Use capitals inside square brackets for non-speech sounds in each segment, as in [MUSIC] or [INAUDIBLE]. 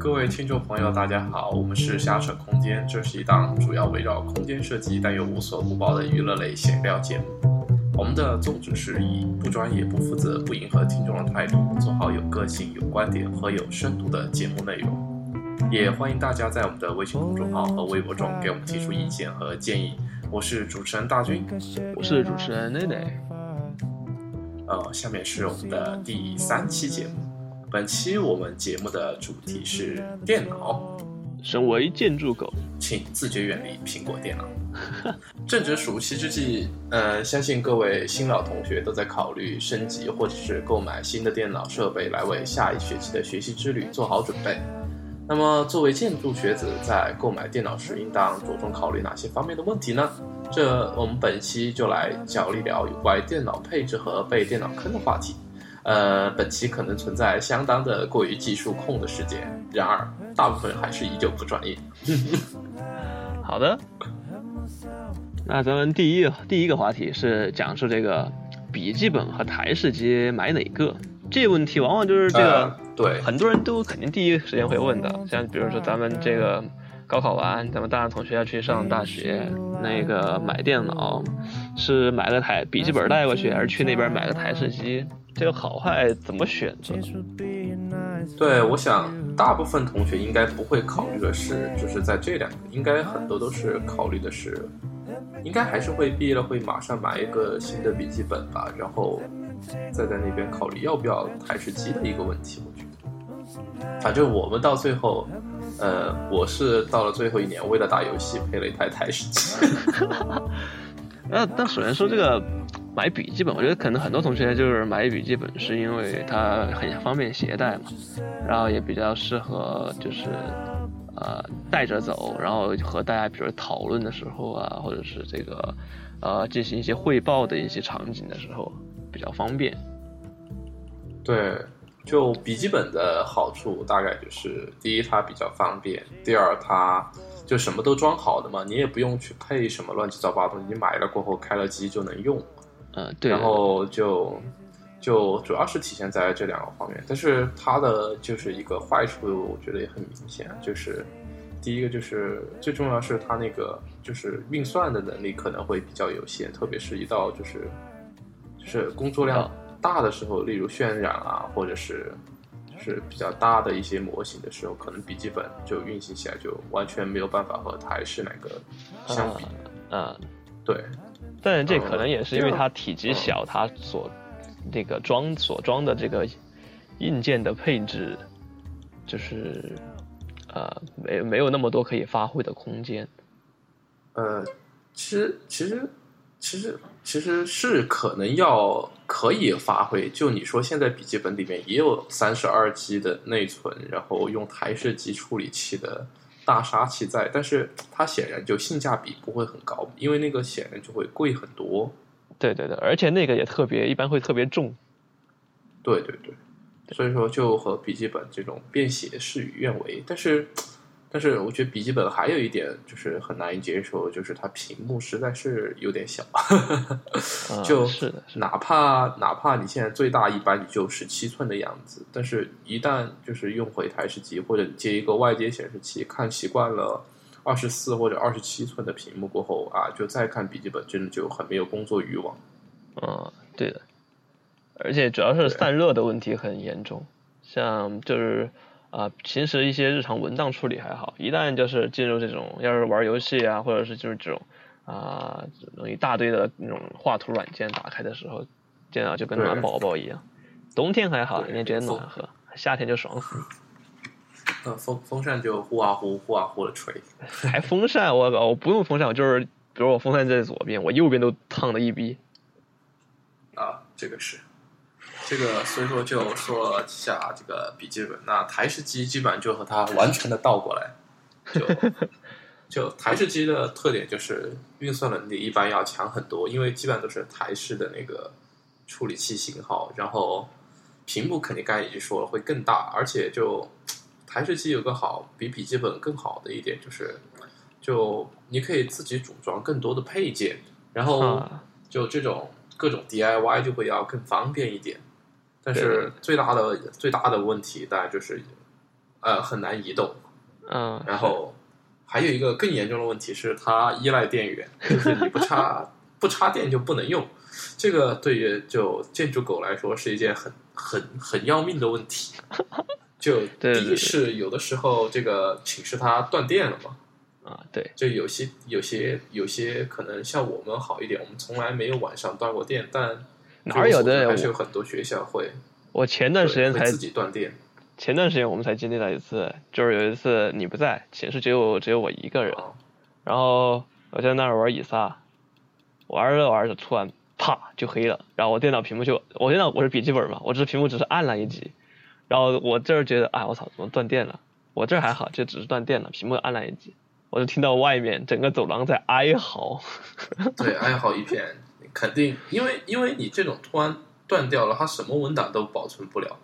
各位听众朋友，大家好，我们是瞎扯空间，这是一档主要围绕空间设计但又无所不包的娱乐类闲聊节目。我们的宗旨是以不专业、不负责、不迎合听众的态度，做好有个性、有观点和有深度的节目内容。也欢迎大家在我们的微信公众号和微博中给我们提出意见和建议。我是主持人大军，我是主持人内内。呃，下面是我们的第三期节目。本期我们节目的主题是电脑。身为建筑狗，请自觉远离苹果电脑。正值暑期之际，呃，相信各位新老同学都在考虑升级或者是购买新的电脑设备，来为下一学期的学习之旅做好准备。那么，作为建筑学子，在购买电脑时应当着重考虑哪些方面的问题呢？这我们本期就来聊一聊有关电脑配置和被电脑坑的话题。呃，本期可能存在相当的过于技术控的事件，然而大部分还是依旧不专业。好的，那咱们第一第一个话题是讲述这个笔记本和台式机买哪个？这个问题往往就是这个，对，很多人都肯定第一时间会问的。像比如说咱们这个高考完，咱们大学同学要去上大学，那个买电脑是买个台笔记本带过去，还是去那边买个台式机？这个好坏怎么选择？对，我想大部分同学应该不会考虑的是，就是在这两个，应该很多都是考虑的是，应该还是会毕业了会马上买一个新的笔记本吧，然后再在那边考虑要不要台式机的一个问题。我觉得，反正我们到最后，呃，我是到了最后一年，为了打游戏配了一台台式机。[LAUGHS] 那那首先说这个。买笔记本，我觉得可能很多同学就是买笔记本，是因为它很方便携带嘛，然后也比较适合就是呃带着走，然后和大家比如讨论的时候啊，或者是这个呃进行一些汇报的一些场景的时候比较方便。对，就笔记本的好处大概就是：第一，它比较方便；第二，它就什么都装好的嘛，你也不用去配什么乱七八糟东西，你买了过后开了机就能用。嗯，对，然后就就主要是体现在这两个方面，但是它的就是一个坏处，我觉得也很明显，就是第一个就是最重要是它那个就是运算的能力可能会比较有限，特别是一到就是就是工作量大的时候，例如渲染啊，或者是就是比较大的一些模型的时候，可能笔记本就运行起来就完全没有办法和台式那个相比。嗯，对。但这可能也是因为它体积小，它所那个装所装的这个硬件的配置，就是呃没没有那么多可以发挥的空间。呃，其实其实其实其实是可能要可以发挥。就你说现在笔记本里面也有三十二 G 的内存，然后用台式机处理器的。大杀器在，但是它显然就性价比不会很高，因为那个显然就会贵很多。对对对，而且那个也特别，一般会特别重。对对对，所以说就和笔记本这种便携事与愿违，但是。但是我觉得笔记本还有一点就是很难以接受，就是它屏幕实在是有点小，就是哪怕哪怕你现在最大一般也就十七寸的样子，但是一旦就是用回台式机或者接一个外接显示器，看习惯了二十四或者二十七寸的屏幕过后啊，就再看笔记本，真的就很没有工作欲望。嗯，对的，而且主要是散热的问题很严重，像就是。啊，平时一些日常文档处理还好，一旦就是进入这种，要是玩游戏啊，或者是就是这种啊，一大堆的那种画图软件打开的时候，电脑就跟暖宝宝一样。冬天还好，因为觉得暖和；夏天就爽死。呃，[LAUGHS] 风风扇就呼啊呼，呼啊呼的吹。还风扇？我靠！我不用风扇，我就是，比如我风扇在左边，我右边都烫的一逼。啊，这个是。这个所以说就说下这个笔记本，那台式机基本上就和它完全的倒过来，就就台式机的特点就是运算能力一般要强很多，因为基本上都是台式的那个处理器型号，然后屏幕肯定刚才已经说了会更大，而且就台式机有个好比笔记本更好的一点就是，就你可以自己组装更多的配件，然后就这种各种 DIY 就会要更方便一点。但是最大的最大的问题，当然就是呃很难移动，嗯，然后还有一个更严重的问题是它依赖电源，就是你不插 [LAUGHS] 不插电就不能用。这个对于就建筑狗来说是一件很很很要命的问题。[LAUGHS] 就第一是有的时候这个寝室它断电了嘛，啊，对，就有些有些有些可能像我们好一点，我们从来没有晚上断过电，但哪有的还是有很多学校会我前段时间才自己断电。前段时间我们才经历了一次，就是有一次你不在，寝室只有只有我一个人，哦然后我在那儿玩以撒，玩着玩着突然啪就黑了，然后我电脑屏幕就我电脑我是笔记本嘛，我这屏幕只是暗了一级，然后我这儿觉得哎我操怎么断电了？我这儿还好，就只是断电了，屏幕暗了一级，我就听到外面整个走廊在哀嚎。[LAUGHS] 对，哀嚎一片，肯定因为因为你这种突然断掉了，它什么文档都保存不了，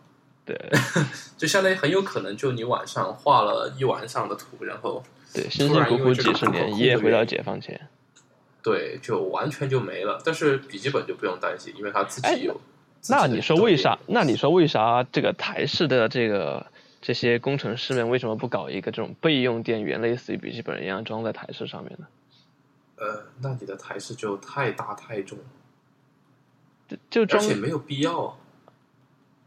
对 [LAUGHS] 就相当于很有可能就你晚上画了一晚上的图，然后对，辛辛苦苦几十年，一夜回到解放前。对就完全就没了。但是笔记本就不用担心，因为它自哎己有。那你说为啥？那你说为啥这个台式的这个这些工程师们为什么不搞一个这种备用电源，类似于笔记本一样装在台式上面呢？呃，那你的台式就太大太重，就而且没有必要。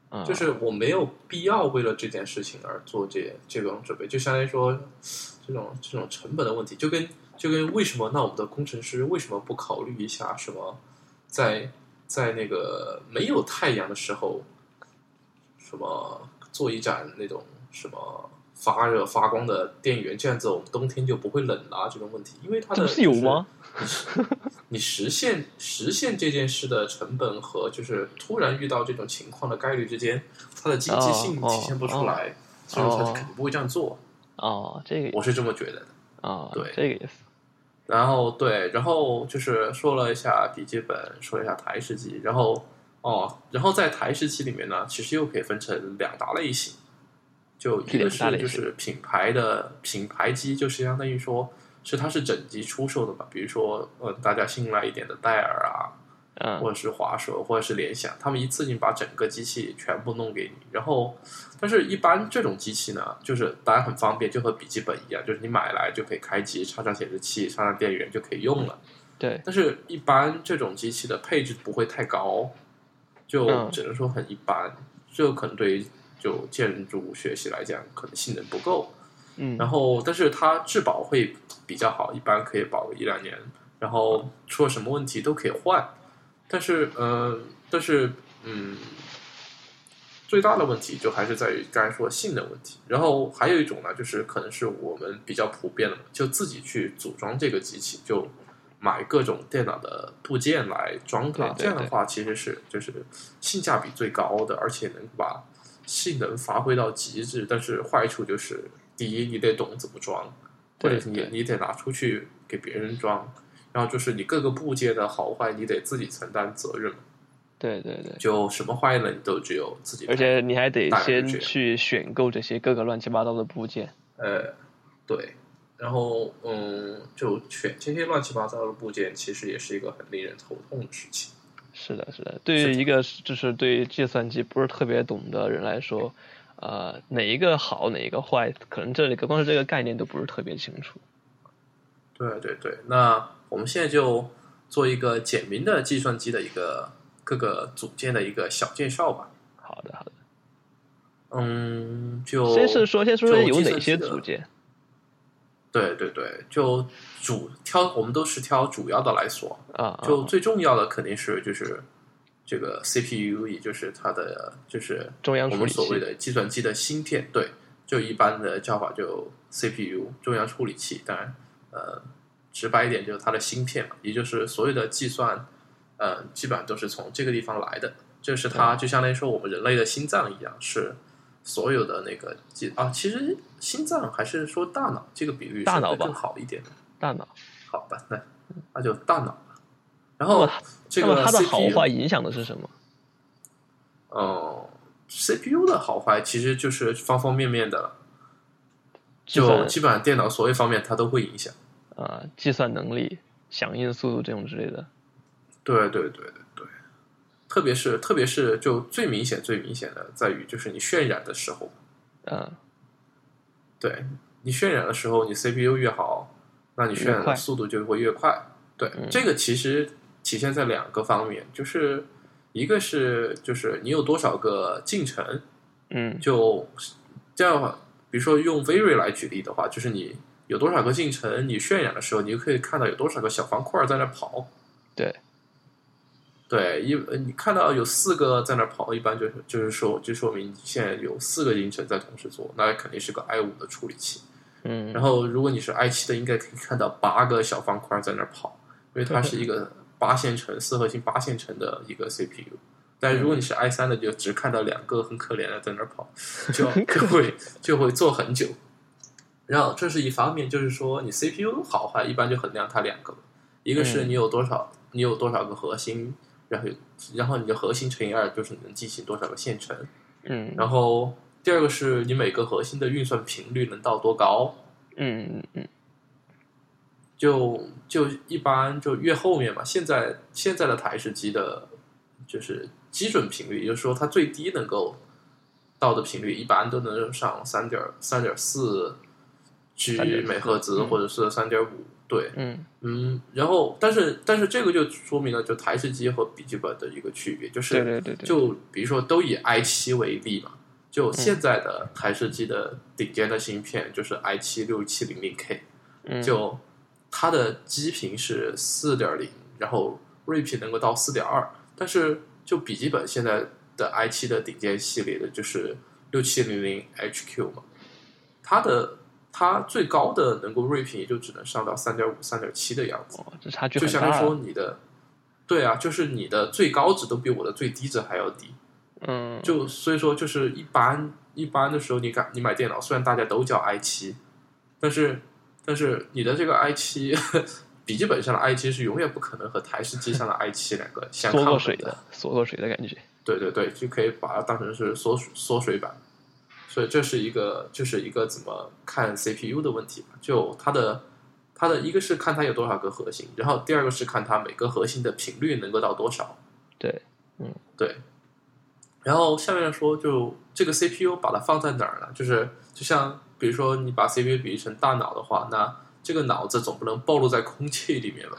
啊，就是我没有必要为了这件事情而做这这种准备，就相当于说这种这种成本的问题，就跟就跟为什么那我们的工程师为什么不考虑一下什么在在那个没有太阳的时候，什么做一盏那种什么发热发光的电源，这样子我们冬天就不会冷啦、这个问题，因为它的不是有吗？你实现实现这件事的成本和就是突然遇到这种情况的概率之间，它的经济性体现不出来，所以说他肯定不会这样做。哦，这个我是这么觉得的。啊，对这个意思。然后对，然后就是说了一下笔记本，说了一下台式机，然后哦，然后在台式机里面呢，其实又可以分成两大类型，就一个是就是品牌的品牌机，就是相当于说是它是整机出售的嘛，比如说呃大家信赖一点的戴尔啊，嗯或者是华硕，或者是联想，他们一次性把整个机器全部弄给你。然后，但是一般这种机器呢，就是当然很方便，就和笔记本一样，就是你买来就可以开机，插上显示器，插上电源就可以用了。对，但是，一般这种机器的配置不会太高，就嗯只能说很一般。就可能对于就建筑学习来讲，可能性能不够。嗯，然后，但是它质保会比较好，一般可以保个一两年，然后出了什么问题都可以换。但是，嗯、但是，嗯，最大的问题就还是在于刚才说性能问题。然后还有一种呢，就是可能是我们比较普遍的，就自己去组装这个机器，就买各种电脑的部件来装它。这样的话，其实是就是性价比最高的，而且能把性能发挥到极致。但是坏处就是，第一，你得懂怎么装，或者你你得拿出去给别人装。然后就是你各个部件的好坏，你得自己承担责任。对对对，就什么坏了，你都只有自己。而且你还得先去选购这些各个乱七八糟的部件。呃，对，然后嗯，就选这些乱七八糟的部件，其实也是一个很令人头痛的事情。是的，是的，对于一个就是对于计算机不是特别懂的人来说，呃，哪一个好，哪一个坏，可能这个光是这个概念都不是特别清楚。对对对，那我们现在就做一个简明的计算机的一个各个组件的一个小介绍吧。好的，好的。嗯，就先是说，先说说有哪些组件。对对对，就主挑，我们都是挑主要的来说。啊，就啊最重要的肯定是就是这个 CPU，也就是它的就是我中央我。们所谓的计算机的芯片，对，就一般的叫法就 CPU 中央处理器，当然呃直白一点就是它的芯片嘛，也就是所有的计算，呃基本上都是从这个地方来的，这是它就相当于说我们人类的心脏一样，是所有的那个记啊，其实心脏还是说大脑这个比喻大脑更好一点的，大脑。好吧，那那就大脑吧。然后这个它的 CPU 好坏影响的是什么？哦、c p u 的好坏其实就是方方面面的了，就基本上电脑所有方面它都会影响。啊、计算能力、响应速度这种之类的。对对对，特别是特别是就最明显最明显的在于就是你渲染的时候，嗯，对你渲染的时候，你 CPU 越好，那你渲染的速度就会越快。对，这个其实体现在两个方面，就是一个是就是你有多少个进程，嗯，就这样的话，比如说用 Very 来举例的话，就是你有多少个进程，你渲染的时候，你就可以看到有多少个小方块在那跑。对。对，一你看到有四个在那跑，一般就是就是说，就说明现在有四个进程在同时做，那肯定是个 i 五的处理器。嗯，然后如果你是 i 七的，应该可以看到八个小方块在那跑，因为它是一个八线程四核心八线程的一个 CPU。但如果你是 i 三的，就只看到两个很可怜的在那跑，就就会就会做很久。然后这是一方面，就是说你 CPU 好坏，一般就衡量它两个，一个是你有多少，你有多少个核心。然后，然后你的核心乘以二就是你能进行多少个线程，嗯，然后第二个是你每个核心的运算频率能到多高，嗯嗯嗯，就就一般就越后面嘛。现在现在的台式机的，就是基准频率，也就是说它最低能够到的频率，一般都能上三点三点四 G 每赫兹，或者是三点五。对，嗯。嗯，然后，但是，但是这个就说明了，就台式机和笔记本的一个区别，就是，对对对对，就比如说，都以 i 七为例嘛，就现在的台式机的顶尖的芯片就是 i 七六七零零 K，就它的基频是四点零，然后睿频能够到四点二，但是就笔记本现在的 i 七的顶尖系列的就是六七零零 HQ 嘛，它的。它最高的能够睿频也就只能上到三点五、三点七的样子，这差距就相当于说你的，对啊，就是你的最高值都比我的最低值还要低。嗯，就所以说就是一般一般的时候，你敢你买电脑，虽然大家都叫 i 七，但是但是你的这个 i 七 [LAUGHS] 笔记本上的 i 七是永远不可能和台式机上的 i 七两个相抗水的，缩过水的感觉。对对对，就可以把它当成是缩缩水版。所以这是一个，就是一个怎么看 CPU 的问题吧。就它的，它的一个是看它有多少个核心，然后第二个是看它每个核心的频率能够到多少。对，嗯，对。然后下面说，就这个 CPU 把它放在哪儿呢？就是就像比如说你把 CPU 比喻成大脑的话，那这个脑子总不能暴露在空气里面吧？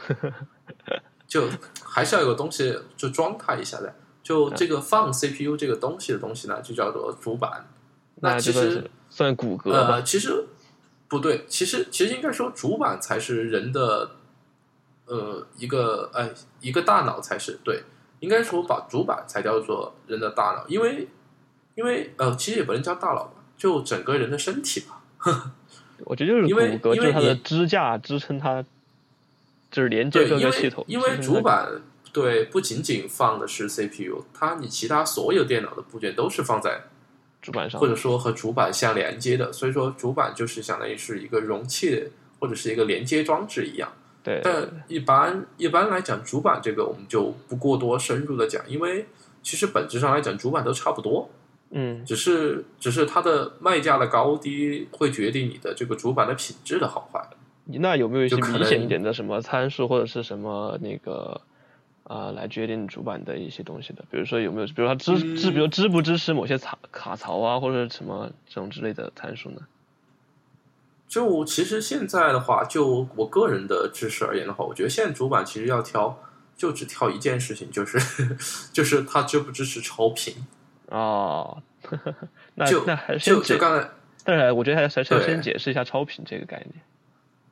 就还是要有个东西就装它一下的。就这个放 CPU 这个东西的东西呢，就叫做主板。那其实算骨骼呃，其实不对，其实其实应该说主板才是人的呃一个哎一个大脑才是对，应该说把主板才叫做人的大脑，因为因为呃其实也不能叫大脑吧，就整个人的身体吧。[LAUGHS] 我觉得就是骨骼，就是它的支架支撑它，就是连接各个系统。因为主板对不仅仅放的是 CPU，它你其他所有电脑的部件都是放在。主板上，或者说和主板相连接的，所以说主板就是相当于是一个容器或者是一个连接装置一样。对，但一般一般来讲，主板这个我们就不过多深入的讲，因为其实本质上来讲，主板都差不多。嗯，只是只是它的卖价的高低会决定你的这个主板的品质的好坏。那有没有一些明显一点的什么参数或者是什么那个？啊，来决定主板的一些东西的，比如说有没有，比如它支支，比如支不支持某些卡卡槽啊，或者什么这种之类的参数呢？就其实现在的话，就我个人的知识而言的话，我觉得现在主板其实要挑，就只挑一件事情，就是就是它支不支持超频。哦，[LAUGHS] 那就那还是就就刚才，但是我觉得还是要先解释一下超频这个概念。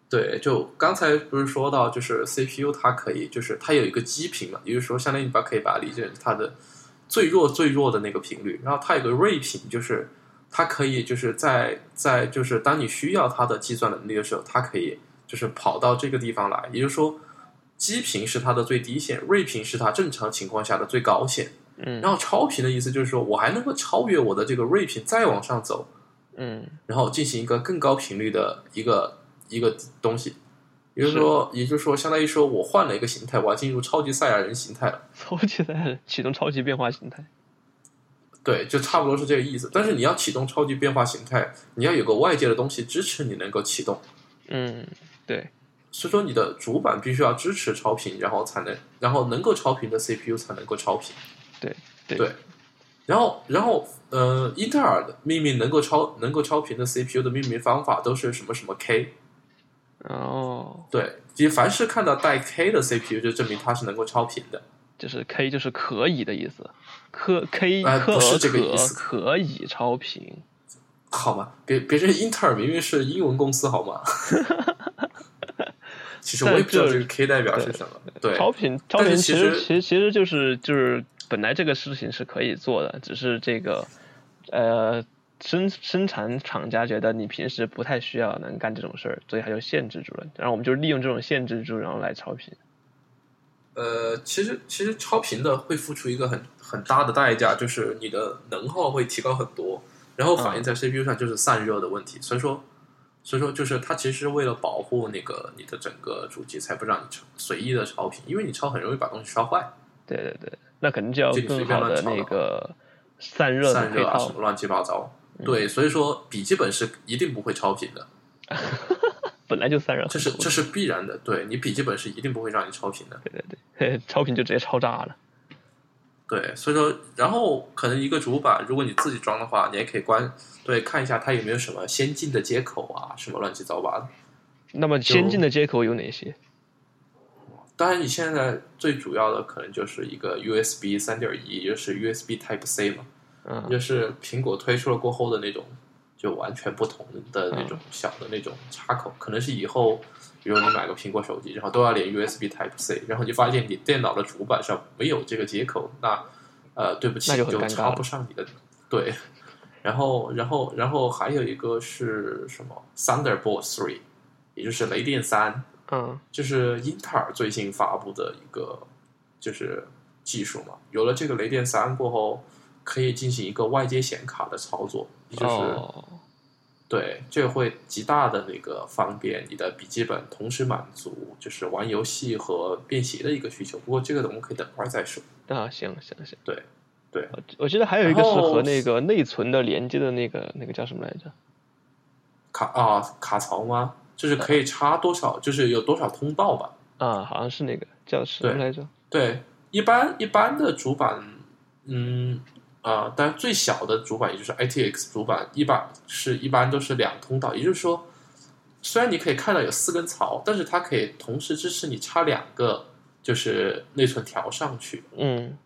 对，就刚才不是说到，就是 CPU 它可以，就是它有一个基频嘛，也就是说，相当于你把可以把它理解成它的最弱最弱的那个频率，然后它有个睿频，就是它可以就是在在就是当你需要它的计算能力的时候，它可以就是跑到这个地方来，也就是说，基频是它的最低线，睿频是它正常情况下的最高线。嗯，然后超频的意思就是说我还能够超越我的这个睿频再往上走，嗯，然后进行一个更高频率的一个。一个东西，也就是说，也就是说，相当于说我换了一个形态，我要进入超级赛亚人形态了。[LAUGHS] 超级赛亚人启动超级变化形态，对，就差不多是这个意思。但是你要启动超级变化形态，你要有个外界的东西支持你能够启动。嗯，对。所以说，你的主板必须要支持超频，然后才能，然后能够超频的 CPU 才能够超频。对对。然后，然后，呃，英特尔的命名能够超能够超频的 CPU 的命名方法都是什么什么 K。哦，对，你凡是看到带 K 的 CPU，就证明它是能够超频的。就是 K 就是可以的意思，可 K 不是这个意思可以超频。好吗？别别人英特尔明明是英文公司，好吗？[LAUGHS] 其实我也不知道这个 K 代表是什么。对，超频超频其实其实其实就是就是本来这个事情是可以做的，只是这个呃生生产厂家觉得你平时不太需要能干这种事儿，所以他就限制住了。然后我们就利用这种限制住，然后来超频。呃，其实其实超频的会付出一个很很大的代价，就是你的能耗会提高很多，然后反映在 CPU 上就是散热的问题。所以说，所以说就是它其实是为了保护那个你的整个主机，才不让你超随意的超频，因为你超很容易把东西烧坏，对对对，那肯定就要更好的那个散热的配散热啊什么。乱七八糟。对，所以说笔记本是一定不会超频的，[LAUGHS] 本来就散热这是这是必然的。对你笔记本是一定不会让你超频的。对对对，[LAUGHS] 超频就直接超炸了。对，所以说，然后可能一个主板，如果你自己装的话，你也可以关对看一下它有没有什么先进的接口啊，什么乱七八糟的。那么先进的接口有哪些？当然，你现在最主要的可能就是一个 USB 三点一，也就是 USB Type C 嘛，嗯，就是苹果推出了过后的那种，就完全不同的那种嗯。小的那种插口，可能是以后，比如你买个苹果手机，然后都要连 USB Type C，然后你发现你电脑的主板上没有这个接口，那呃，对不起，那就插不上你的对。[LAUGHS] 然后，然后，然后还有一个是什么？Thunderbolt Three，也就是雷电三，嗯。就是英特尔最新发布的一个就是技术嘛。有了这个雷电三过后，可以进行一个外接显卡的操作，也就是、哦，对，这会极大的那个方便你的笔记本同时满足就是玩游戏和便携的一个需求。不过这个我们可以等会儿再说。啊，行行行，对对，我我记得还有一个是和那个内存的连接的那个那个叫什么来着？卡啊卡槽吗？就是可以插多少，就是有多少通道吧。啊，好像是那个叫什么来着？对，一般一般的主板，嗯啊，当然最小的主板也就是 ITX 主板，一般是一般都是两通道，也就是说，虽然你可以看到有四根槽，但是它可以同时支持你插两个就是内存条上去。嗯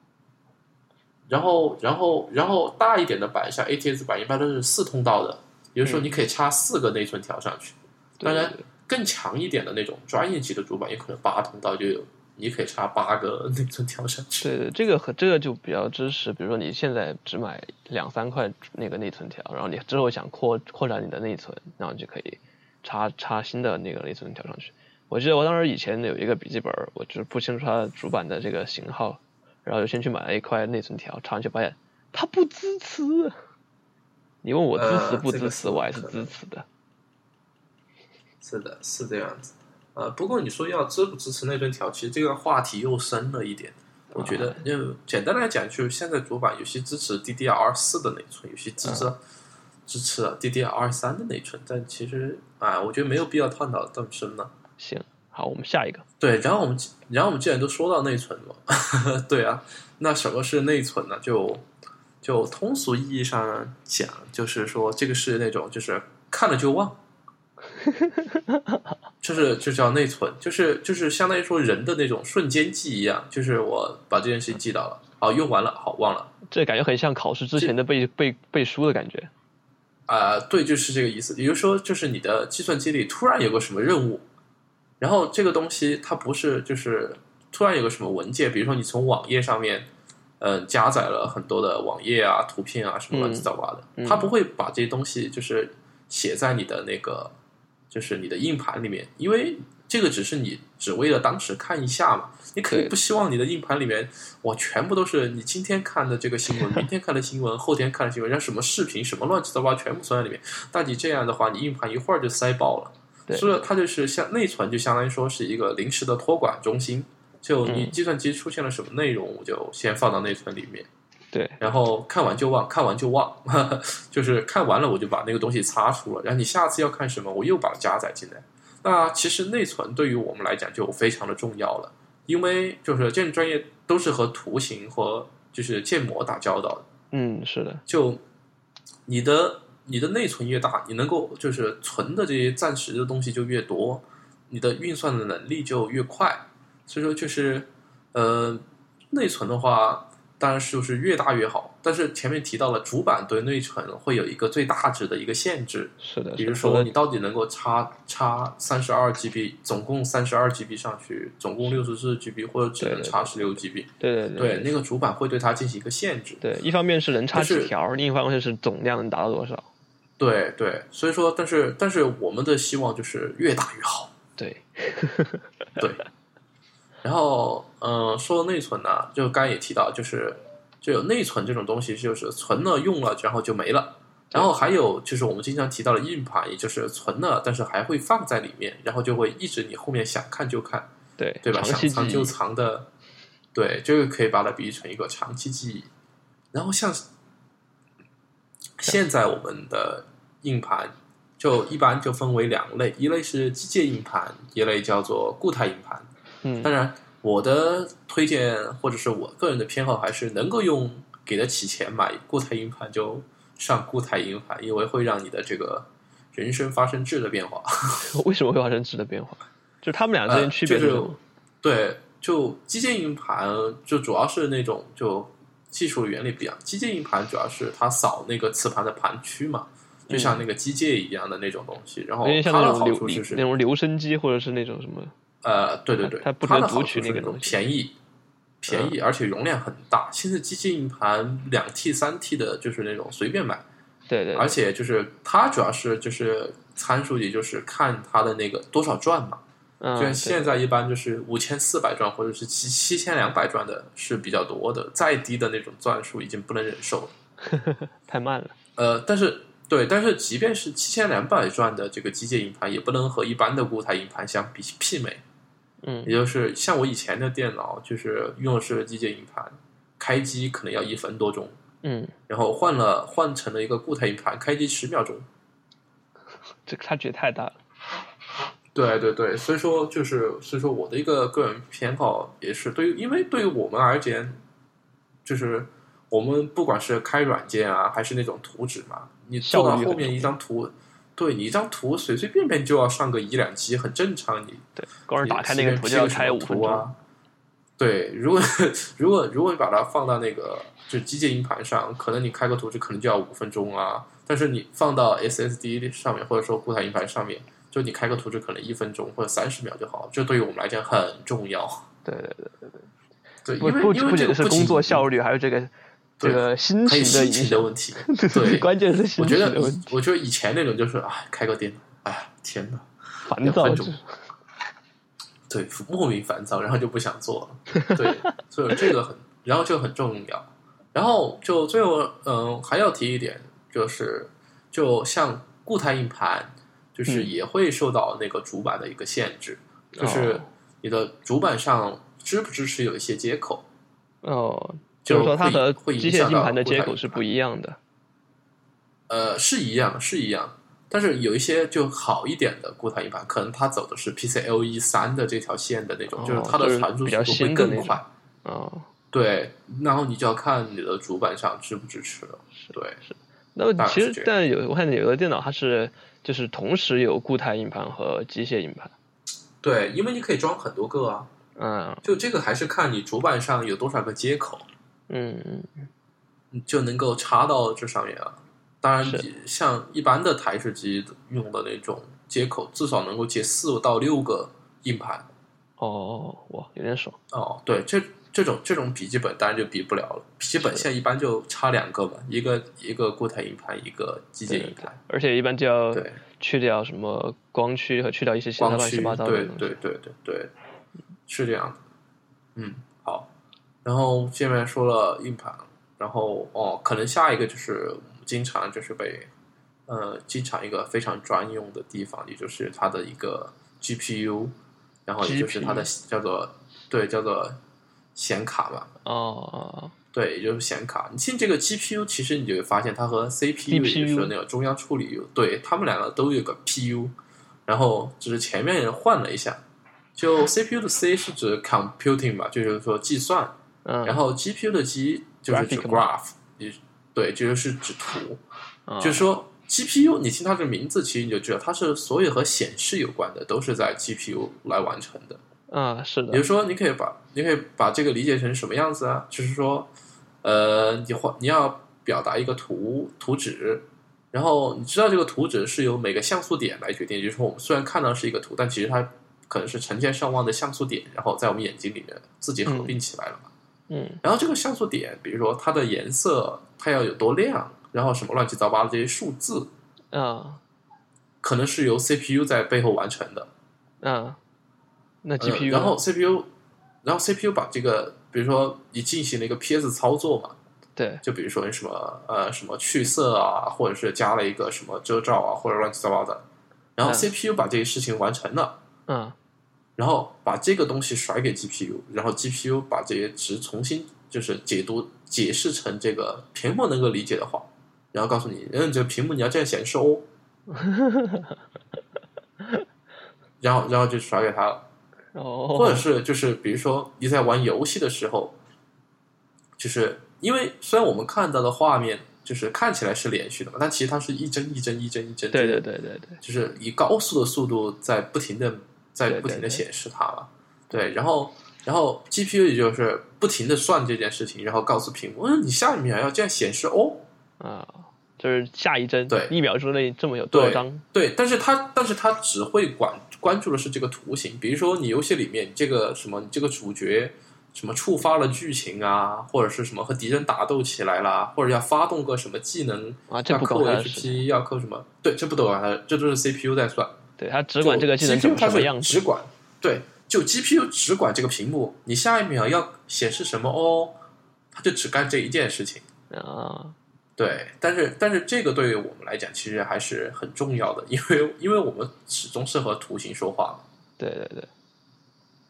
然后，然后，然后大一点的板，像 ATX 板，一般都是四通道的，也就是说你可以插四个内存条上去。对当然更强一点的那种专业级的主板，有可能八通道就有，你可以插八个 [LAUGHS] 内存条上去。对对，这个和这个就比较支持，比如说你现在只买两三块那个内存条，然后你之后想扩扩展你的内存，然后你就可以插插新的那个内存条上去。我记得我当时以前有一个笔记本，我就是不清楚它主板的这个型号，然后就先去买了一块内存条，插上去发现它不支持。你问我支持呃不支持，这个我还是支持的。是的，是这样子。呃，不过你说要支不支持内存条，其实这个话题又深了一点。我觉得，就简单来讲，就是现在主板有些支持 DDR 四的内存，有些支持、支持了 DDR 三的内存，但其实啊，我觉得没有必要探讨这么深了。行，好，我们下一个。对，然后我们然后我们既然都说到内存了，[LAUGHS] 对啊，那什么是内存呢？就就通俗意义上讲，就是说这个是那种就是看了就忘，[LAUGHS] 就是就叫内存，就是就是相当于说人的那种瞬间记忆一样，就是我把这件事情记到了，好用完了，好忘了。这感觉很像考试之前的背背背书的感觉。啊、对，就是这个意思。也就是说，就是你的计算机里突然有个什么任务，然后这个东西它不是就是突然有个什么文件，比如说你从网页上面，嗯、加载了很多的网页啊、图片啊什么乱七八糟的，嗯它不会把这些东西就是写在你的那个就是你的硬盘里面，因为这个只是你只为了当时看一下嘛。你肯定不希望你的硬盘里面，我，全部都是你今天看的这个新闻，明天看的新闻，后天看的新闻，然后什么视频，什么乱七八糟全部存在里面。那你这样的话，你硬盘一会儿就塞爆了。对所以它就是像内存，就相当于说是一个临时的托管中心。就你嗯计算机出现了什么内容，我就先放到内存里面，对，然后看完就忘，看完就忘，[LAUGHS] 就是看完了我就把那个东西擦除了，然后你下次要看什么，我又把它加载进来。那其实内存对于我们来讲就非常的重要了，因为就是建筑专业都是和图形和就是建模打交道的。嗯，是的，就你的你的内存越大，你能够就是存的这些暂时的东西就越多，你的运算的能力就越快。所以说，就是呃，内存的话。当然是就是越大越好，但是前面提到了主板对内存会有一个最大值的一个限制，是的，比如说你到底能够插插三十二 GB，总共三十二 GB 上去，总共六十四 GB，或者只能插十六 GB，对对对，那个主板会对它进行一个限制。对，一方面是能插几条，另一方面是总量能达到多少。对对，所以说，但是但是我们的希望就是越大越好。对，对。[LAUGHS] 然后，嗯，说内存呢，就刚才也提到，就是就有内存这种东西，就是存了用了，然后就没了。然后还有就是我们经常提到的硬盘，也就是存了，但是还会放在里面，然后就会一直你后面想看就看，对对吧？想藏就藏的，对，这个可以把它比喻成一个长期记忆。然后像现在我们的硬盘，就一般就分为两类，一类是机械硬盘，一类叫做固态硬盘。嗯，当然，我的推荐或者是我个人的偏好还是能够用给得起钱买固态硬盘就上固态硬盘，因为会让你的这个人生发生质的变化。[LAUGHS] 为什么会发生质的变化？就他们俩之间区别是？对，就机械硬盘就主要是那种就技术原理不一样。机械硬盘主要是它扫那个磁盘的盘区嘛，就像那个机械一样的那种东西。然后它的好处就是那种留声机或者是那种什么。呃，对对对，它不能读取那个东西，便宜，便宜，而且容量很大。现在机械硬盘两 T、三 T 的，就是那种随便买。对对。而且就是它主要是就是参数，也就是看它的那个多少转嘛。嗯。就现在一般就是五千四百转或者是七七千两百转的是比较多的，再低的那种转数已经不能忍受了。[LAUGHS] 太慢了。呃，但是对，但是即便是七千两百转的这个机械硬盘，也不能和一般的固态硬盘相比媲美。嗯，也就是像我以前的电脑，就是用的是机械硬盘，开机可能要一分多钟，嗯，然后换了换成了一个固态硬盘，开机十秒钟，[LAUGHS] 这个差距太大了。对对对，所以说就是所以说我的一个个人偏好也是对于，因为对于我们而言，就是我们不管是开软件啊，还是那种图纸嘛，你做到后面一张图。对你一张图随随便便就要上个一两 G，很正常。你对，光是打开那个图就要开五分钟。对，如果如果如果你把它放到那个就机械硬盘上，可能你开个图就可能就要五分钟啊。但是你放到 SSD 上面或者说固态硬盘上面，就你开个图就可能一分钟或者三十秒就好。这对于我们来讲很重要。对对对对对。对，不不不仅是工作效率，还有这个。这个心情的心情的问题，[LAUGHS] 对，关键是心情的问题。我觉得以前那种就是，哎，开个电脑，哎呀，天哪，烦躁，对，莫名烦躁，然后就不想做了。对，[LAUGHS] 所以这个很，然后就很重要。然后就最后，嗯，还要提一点，就是，就像固态硬盘，就是也会受到那个主板的一个限制，就是你的主板上支不支持有一些接口？哦。就是说，它和机械硬盘的接口是不一样的。呃，是一样，是一样，但是有一些就好一点的固态硬盘，可能它走的是 PCLE 三的这条线的那种，就是它的传输速度会更快。哦，对，然后你就要看你的主板上支不支持了。对，是。那么其实，但有我看有的电脑它是就是同时有固态硬盘和机械硬盘。对，因为你可以装很多个啊。嗯。就这个还是看你主板上有多少个接口。嗯就能够插到这上面啊。当然，像一般的台式机用的那种接口，至少能够接四到六个硬盘。哦，哇，有点爽。哦，对，这这种这种笔记本当然就比不了了。笔记本现在一般就插两个嘛，一个一个固态硬盘，一个机械硬盘。而且一般就要对去掉什么光驱和去掉一些其他乱七八糟的东西。对对对对对，是这样的。嗯。然后下面说了硬盘，然后哦，可能下一个就是经常就是被呃经常一个非常专用的地方，也就是它的一个 GPU，然后也就是它的叫做对叫做显卡吧。哦，对，也就是显卡。你进这个 GPU，其实你就会发现它和 CPU 也就是那个中央处理，对他们两个都有个 PU，然后只是前面换了一下。就 CPU 的 C 是指 computing 吧，就是说计算。嗯，然后 GPU 的 G 就是指 graph，也对，这就是指图，嗯就是说 GPU，你听它这个名字，其实你就知道它是所有和显示有关的，都是在 GPU 来完成的。啊，是的比如，说，你可以把你可以把这个理解成什么样子啊？就是说，呃，你画你要表达一个图图纸，然后你知道这个图纸是由每个像素点来决定，也就是说，我们虽然看到是一个图，但其实它可能是成千上万的像素点，然后在我们眼睛里面自己合并起来了嘛。嗯然后这个像素点，比如说它的颜色，它要有多亮，然后什么乱七八糟的这些数字，啊可能是由 CPU 在背后完成的。啊，那呃 GPU 然后 CPU，然后 CPU 把这个，比如说你进行了一个 PS 操作嘛，对。就比如说什么呃什么去色啊，或者是加了一个什么遮罩啊，或者乱七八糟的，然后嗯。CPU 把这个事情完成了，嗯然后把这个东西甩给 GPU，然后 GPU 把这些值重新就是解读解释成这个屏幕能够理解的话，然后告诉你，嗯，这个屏幕你要这样显示哦，[LAUGHS] 然后然后就甩给他了。哦，或者是就是比如说你在玩游戏的时候，就是因为虽然我们看到的画面就是看起来是连续的嘛，但其实它是一帧一帧一帧一帧，对对，对对对，就是以高速的速度在不停的在不停的显示它了，对，然后然后 GPU 也就是不停的算这件事情，然后告诉屏幕，嗯，你下一秒要这样显示哦，啊，就是下一帧，对一秒之内这么有多少对张？对，但是它但是它只会管关注的是这个图形，比如说你游戏里面这个什么，你这个主角什么触发了剧情啊，或者是什么和敌人打斗起来啦，或者要发动个什么技能，啊，这不要扣，HP，要扣什么？对，这不都管它，这都是 CPU 在算，对他只管这个技能就长 GPU 它是什么样子只管对，就 GPU 只管这个屏幕，你下一秒要显示什么哦，它就只干这一件事情。啊，对，但是但是这个对于我们来讲，其实还是很重要的，因为因为我们始终是和图形说话嘛。对对对。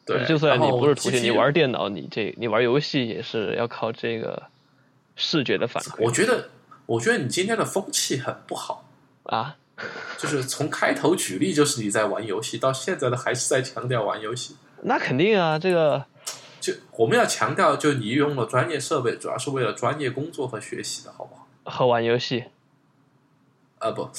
对，就算你不是图形，你玩电脑，你这你玩游戏也是要靠这个视觉的反馈我觉得，我觉得你今天的风气很不好，啊。[LAUGHS] 就是从开头举例就是你在玩游戏，到现在的还是在强调玩游戏。那肯定啊，这个 [TSK] 就我们要强调，就你用了专业设备，主要是为了专业工作和学习的，好不好？和玩游戏啊不，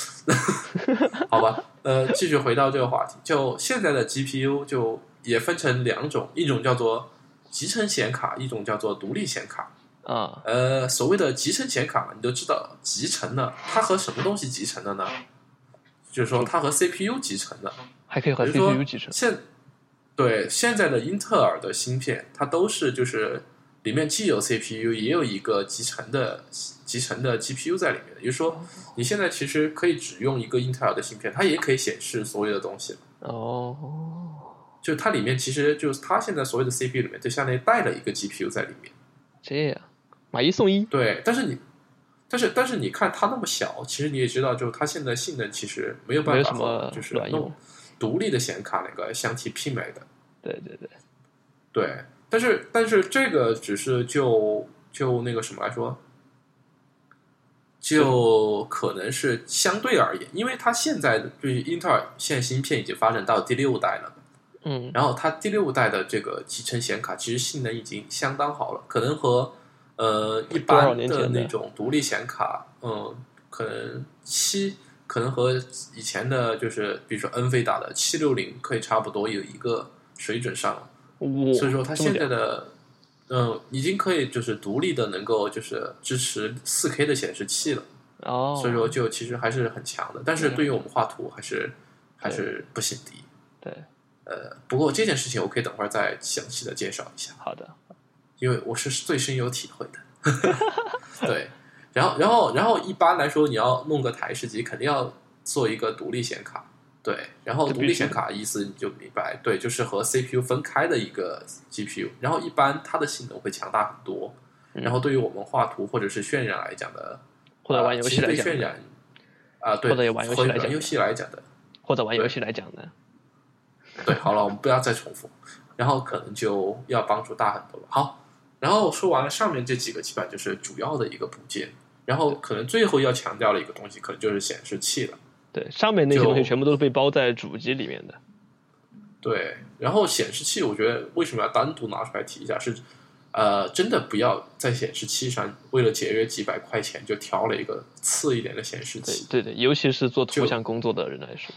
[LAUGHS] 好吧，呃，继续回到这个话题，就现在的 GPU 就也分成两种，一种叫做集成显卡，一种叫做独立显卡。啊，呃，所谓的集成显卡，你都知道，集成的它和什么东西集成的呢？就是说它和 CPU 集成的。还可以和 CPU 集成现对现在的英特尔的芯片，它都是就是里面既有 CPU，也有一个集成的集成的 GPU 在里面。也就是说，你现在其实可以只用一个英特尔的芯片，它也可以显示所有的东西。哦，就它里面其实就是它现在所有的 CPU 里面，就相当于带了一个 GPU 在里面。这样买一送一对，但是你，但是但是你看它那么小，其实你也知道，就是它现在性能其实没有办法就是弄独立的显卡那个相提媲美的。对对对，对，但是但是这个只是就就那个什么来说，就可能是相对而言，因为它现在的就是英特尔现在芯片已经发展到第六代了，嗯然后它第六代的这个集成显卡其实性能已经相当好了，可能和呃一般的那种独立显卡，嗯，可能七。可能和以前的，就是比如说 NVIDIA 的七六零可以差不多，有一个水准上了。我所以说它现在的，嗯，已经可以就是独立的能够就是支持四 K 的显示器了，哦，所以说就其实还是很强的。但是嗯对于我们画图还是还是不行的。对，呃，不过这件事情我可以等会儿再详细的介绍一下，好的，因为我是最深有体会的。[LAUGHS] 对，然后然后然后一般来说，你要弄个台式机，肯定要做一个独立显卡。对，然后独立显卡意思你就明白，对，就是和 CPU 分开的一个 GPU，然后一般它的性能会强大很多。嗯然后对于我们画图或者是渲染来讲的，或者玩游戏来讲呃其实对渲，染啊，对，或者玩游戏来讲或者玩游戏来讲的，或者玩游戏来讲的，对，好了，我们不要再重复，然后可能就要帮助大很多了。好，然后说完了上面这几个，基本上就是主要的一个部件，然后可能最后要强调的一个东西，可能就是显示器了。对，上面那些就东西全部都是被包在主机里面的，对，然后显示器，我觉得为什么要单独拿出来提一下是，呃，真的不要在显示器上为了节约几百块钱就挑了一个次一点的显示器。对对，尤其是做图像工作的人来说。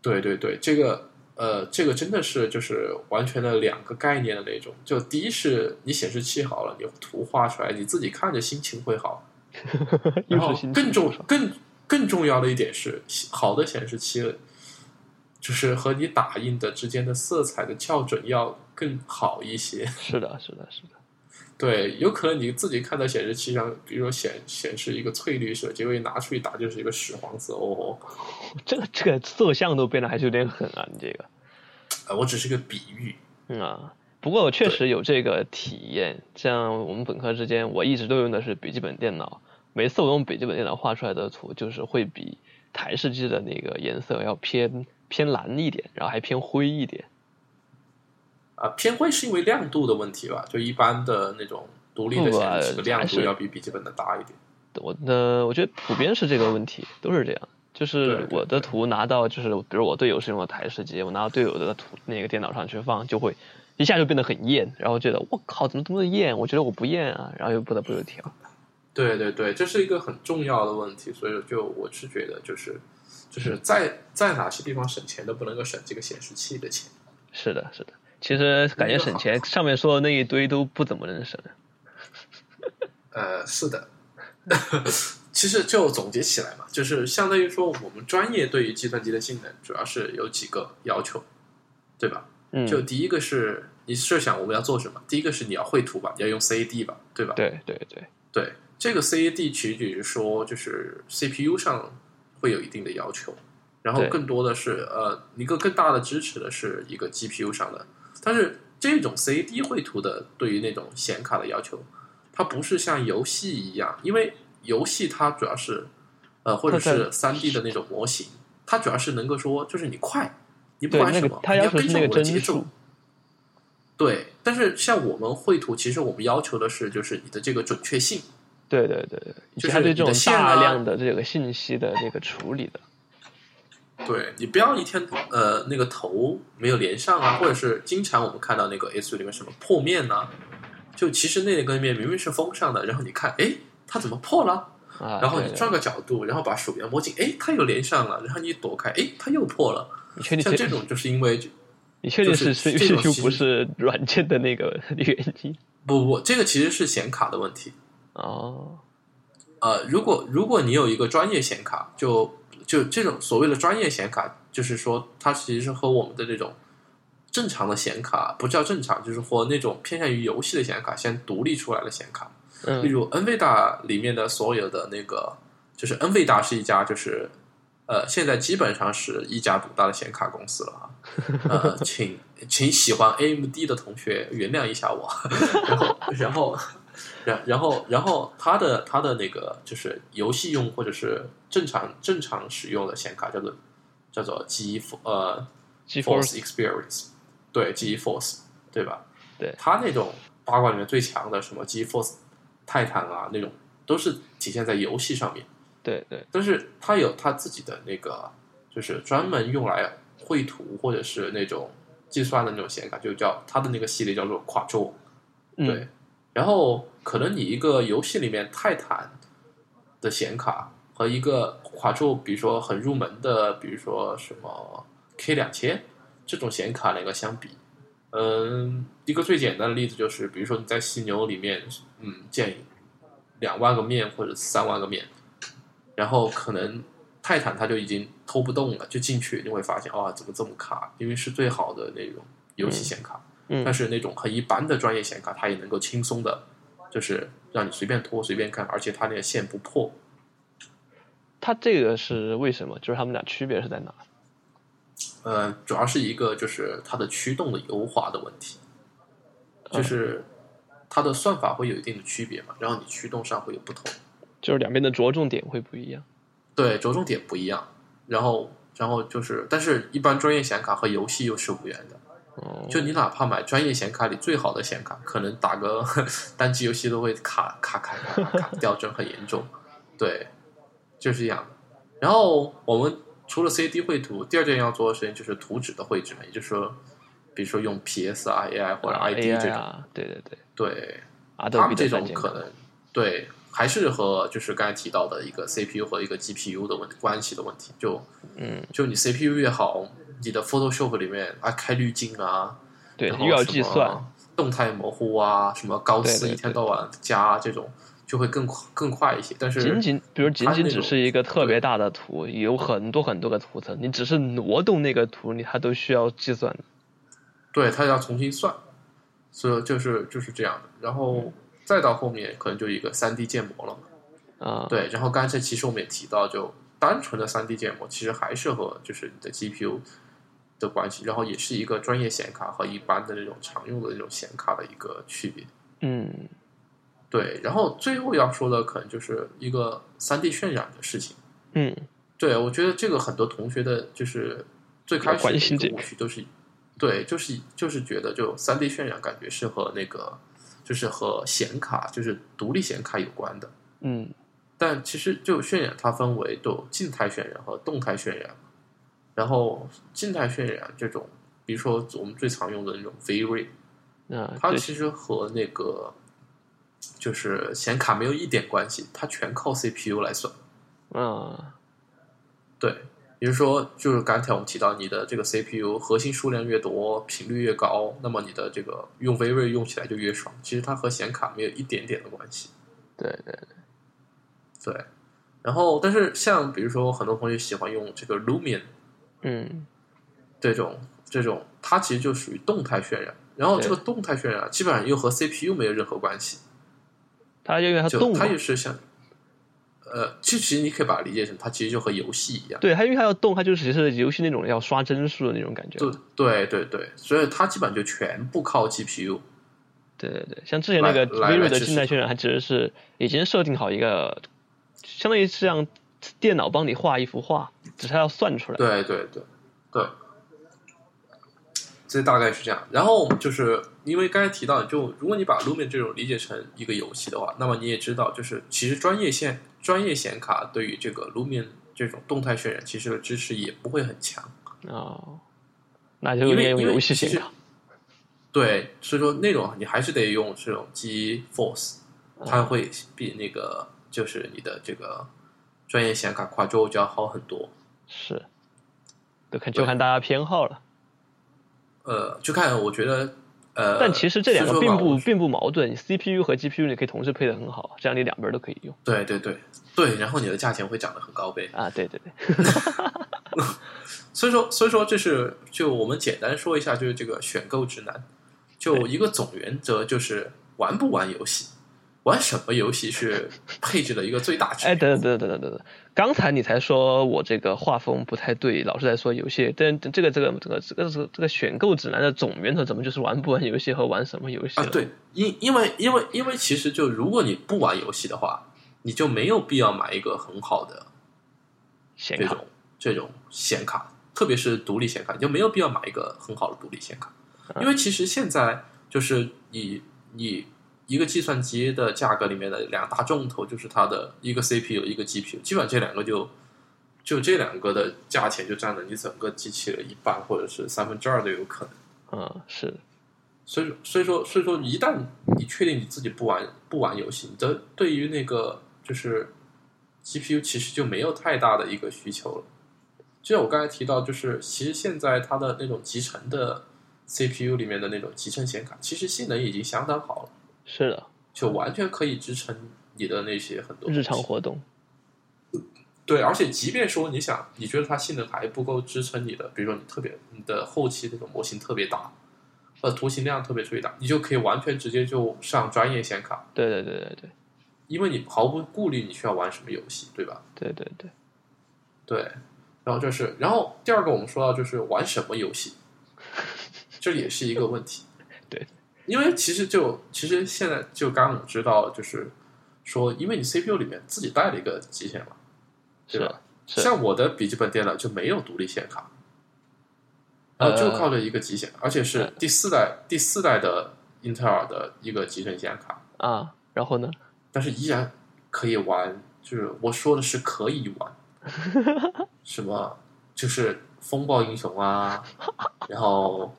对对对，这个呃，这个真的是就是完全的两个概念的那种。就第一是你显示器好了，你图画出来你自己看着心情会好。[LAUGHS] 然后更重更更重要的一点是，好的显示器就是和你打印的之间的色彩的校准要更好一些。是的，是的，是的。对，有可能你自己看到显示器上，比如说显显示一个翠绿色，结果一拿出去打就是一个屎黄色。哦，这个这个色相都变得还是有点狠啊！你这个，呃，我只是个比喻。嗯啊，不过我确实有这个体验。像我们本科之间，我一直都用的是笔记本电脑，每次我用笔记本电脑画出来的图，就是会比台式机的那个颜色要偏偏蓝一点，然后还偏灰一点。啊，偏灰是因为亮度的问题吧？就一般的那种独立的显示器亮度要比笔记本的大一点。我的我觉得普遍是这个问题，都是这样。就是我的图拿到，就是比如我队友是用的台式机，我拿到队友的图那个电脑上去放，就会一下就变得很艳，然后觉得我靠，怎么这么艳？我觉得我不艳啊，然后又不得不又调。对对对，这是一个很重要的问题，所以就我是觉得，就是就是在在哪些地方省钱都不能够省这个显示器的钱。是的，是的。其实感觉省钱，上面说的那一堆都不怎么能省。呃，是的。[LAUGHS] 其实就总结起来嘛，就是相当于说，我们专业对于计算机的性能，主要是有几个要求，对吧？嗯。就第一个是你设想我们要做什么，第一个是你要绘图吧，你要用 CAD 吧，对吧？对对对对，这个 CAD 其实只是说，就是 CPU 上会有一定的要求，然后更多的是呃，一个更大的支持的是一个 GPU 上的。但是这种 CAD 绘图的对于那种显卡的要求，它不是像游戏一样，因为游戏它主要是呃或者是三 D 的那种模型，它主要是能够说就是你快，你不管什么，你要跟上我的节奏。对，但是像我们绘图，其实我们要求的是就是你的这个准确性。对对对对，就是对这种大量的这个信息的这个处理的。对你不要一天呃那个头没有连上啊，或者是经常我们看到那个 S 里面什么破面呢？就其实那根面明明是封上的，然后你看，哎，它怎么破了？然后你转个角度，然后把鼠标摸进，哎，它又连上了，然后你躲开，哎，它又破了。你确定像这种就是因为你确定是 CPU 不是软件的那个 [LAUGHS] 原因？不不，这个其实是显卡的问题。哦，呃，如果如果你有一个专业显卡，就就这种所谓的专业显卡，就是说它其实是和我们的这种正常的显卡不叫正常，就是和那种偏向于游戏的显卡先独立出来的显卡。嗯，例如 NVIDIA 里面的所有的那个，就是 NVIDIA 是一家，就是呃，现在基本上是一家独大的显卡公司了啊。呃，[LAUGHS] 请请喜欢 AMD 的同学原谅一下我。[LAUGHS] 然后，然后。然然后然后它的它的那个就是游戏用或者是正常正常使用的显卡叫做叫做 G 呃 GeForce Experience 对 GeForce 对吧？对，它那种八卦里面最强的什么 GeForce 泰坦啊那种都是体现在游戏上面。对对，但是它有它自己的那个就是专门用来绘图或者是那种计算的那种显卡，就叫它的那个系列叫做 Quadro 对。然后可能你一个游戏里面泰坦的显卡和一个华硕，比如说很入门的，比如说什么 K 两千这种显卡两个相比，嗯，一个最简单的例子就是，比如说你在犀牛里面，嗯，建两万个面或者三万个面，然后可能泰坦它就已经偷不动了，就进去你会发现，哇，怎么这么卡？因为是最好的那种游戏显卡。但是那种很一般的专业显卡，它也能够轻松的，就是让你随便拖随便看，而且它那个线不破。它这个是为什么？就是它们俩区别是在哪？呃，主要是一个就是它的驱动的优化的问题，就是它的算法会有一定的区别嘛，然后你驱动上会有不同，就是两边的着重点会不一样。对，着重点不一样，然后然后就是，但是一般专业显卡和游戏又是无缘的。就你哪怕买专业显卡里最好的显卡，可能打个 [LAUGHS] 单机游戏都会卡卡卡卡卡掉帧很严重。对，就是这样的。然后我们除了 CAD 绘图，第二件要做的事情就是图纸的绘制嘛，也就是说，比如说用 PS 啊、AI 或者啊 ID 这种，啊，对对对，对，他们这种可能对，还是和就是刚才提到的一个 CPU 和一个 GPU 的问题关系的问题。就嗯，就你 CPU 越好，你的 Photoshop 里面啊开滤镜啊，对，又要计算，动态模糊啊，什么高斯一天到晚加这种，就会更更快一些。但是仅仅比如仅仅只是一个特别大的图，有很多很多个图层，你只是挪动那个图，你它都需要计算的。对它要重新算，所以就是就是这样的。然后再到后面可能就一个三 D 建模了。啊，对，然后刚才其实我们也提到，就单纯的三 D 建模其实还是和就是你的 GPU 的关系，然后也是一个专业显卡和一般的那种常用的那种显卡的一个区别。嗯对，然后最后要说的可能就是一个三 D 渲染的事情。嗯，对，我觉得这个很多同学的就是最开始的一个误区都是，对，就是就是觉得就三 D 渲染感觉是和那个就是和显卡就是独立显卡有关的。嗯但其实就渲染它分为都有静态渲染和动态渲染，然后静态渲染这种，比如说我们最常用的那种 V-Ray，嗯，它其实和那个就是显卡没有一点关系，它全靠 CPU 来算。嗯，对，比如说就是刚才我们提到，你的这个 CPU 核心数量越多，频率越高，那么你的这个用 V-Ray 用起来就越爽。其实它和显卡没有一点点的关系。对对对，对，然后但是像比如说很多同学喜欢用这个 Lumion 嗯这种这种，它其实就属于动态渲染。然后这个动态渲染基本上又和 CPU 没有任何关系，它因为它动，它也是像，呃，其实你可以把它理解成它其实就和游戏一样。对，它因为它要动，它就是其实游戏那种要刷帧数的那种感觉。对对对对，所以它基本上就全部靠 GPU。对对对，像之前那个微弱来支持它的静态渲染，它其实是已经设定好一个，相当于是让电脑帮你画一幅画，只是它要算出来。对对对。对，这大概是这样。然后就是因为刚才提到，就如果你把 Lumia 这种理解成一个游戏的话，那么你也知道，就是其实专业线专业显卡对。于这个 Lumia 这种动态渲染其实的支持也不会很强。哦，那就因为游戏显卡。对，所以说那种你还是得用这种 GeForce，它会比那个就是你的这个专业显卡 Quadro 就要好很多。是，就看就看大家偏好了。呃，就看我觉得呃，但其实这两个并不并不矛盾，CPU 和 GPU 你可以同时配的很好，这样你两边都可以用对对对对，然后你的价钱会涨得很高呗。啊。对对对，[LAUGHS] [LAUGHS] 所以说，所以说这是就我们简单说一下，就是这个选购指南，就一个总原则就是玩不玩游戏，玩什么游戏是配置的一个最大值。哎，等等等等等等等，刚才你才说我这个画风不太对，老是在说游戏，但这个这个这个这个这个这个选购指南的总源头怎么就是玩不玩游戏和玩什么游戏？，啊对，因因为因为因为其实就如果你不玩游戏的话，你就没有必要买一个很好的显卡这种这种显卡，特别是独立显卡，你就没有必要买一个很好的独立显卡，因为其实现在就是以以一个计算机的价格里面的两大重头，就是它的一个 CPU 一个 GPU，基本上这两个就就这两个的价钱就占了你整个机器的一半或者是三分之二都有可能。嗯，是所以说，所以说，所以说，一旦你确定你自己不玩不玩游戏，你的对于那个就是 GPU 其实就没有太大的一个需求了。就像我刚才提到，就是其实现在它的那种集成的 CPU 里面的那种集成显卡，其实性能已经相当好了，是的，就完全可以支撑你的那些很多日常活动，对，而且即便说你想，你觉得它性能还不够支撑你的，比如说你特别你的后期那个模型特别大，呃，图形量特别特别大，你就可以完全直接就上专业显卡，对对对对对。因为你毫不顾虑你需要玩什么游戏，对吧？对对对，对，然后就是，然后第二个我们说到就是玩什么游戏，[LAUGHS] 这也是一个问题。对，因为其实就其实现在就刚刚我们知道，就是说，因为你 CPU 里面自己带了一个极限嘛，对吧？像我的笔记本电脑就没有独立显卡，然后就靠着一个极显，而且是第四代第四代的英特尔的一个集成显卡，啊，然后呢？但是依然可以玩，就是我说的是可以玩，[LAUGHS] 什么就是风暴英雄啊，然后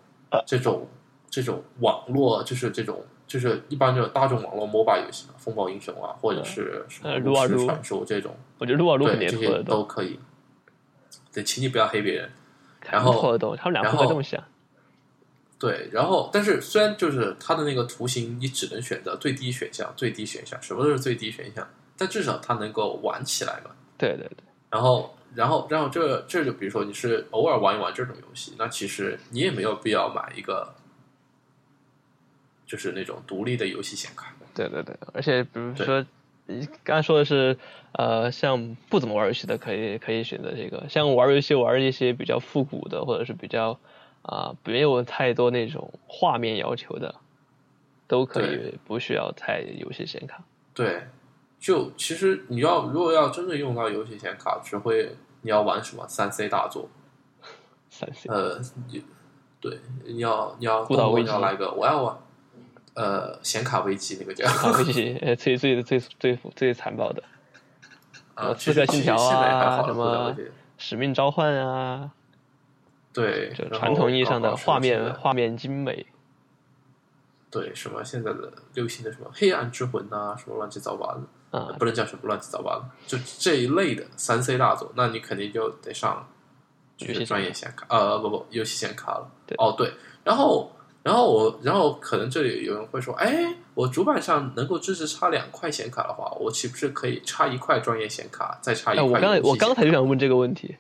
这种这种网络，就是这种就是一般这种大众网络 MOBA 游戏嘛，风暴英雄啊，或者是什么炉石传说这种，我觉得撸啊撸很对这些都可以。对，请你不要黑别人。然很后他们。对，然后但是虽然就是它的那个图形，你只能选择最低选项，最低选项，什么都是最低选项，但至少它能够玩起来嘛。对对对，然后，然后，然后这这就比如说你是偶尔玩一玩这种游戏，那其实你也没有必要买一个就是那种独立的游戏显卡。对对对，而且比如说，你刚才说的是，呃，像不怎么玩游戏的可以可以选择这个，像玩游戏玩一些比较复古的，或者是比较啊、没有太多那种画面要求的，都可以不需要太游戏显卡。对，就其实你要如果要真的用到游戏显卡，只会你要玩什么？三 C 大作，三 C 呃，对，你要你要孤岛危机动不动要来个我要玩，呃，显卡危机那个叫。[LAUGHS] 啊，游戏呃最最最最最残暴的。啊，刺客信条啊，什么使命召唤啊，对，就传统意义上的画面画面精美。对什么现在的流行的什么黑暗之魂啊，什么乱七八糟的，啊，不能叫什么乱七八糟的，就这一类的三 C 大作，那你肯定就得上就是专业显卡，呃，不不，游戏显卡了。对。哦对，然后然后我然后可能这里有人会说，哎，我主板上能够支持插两块显卡的话，我岂不是可以插一块专业显卡，再插一哎，块我刚我刚才就想问这个问题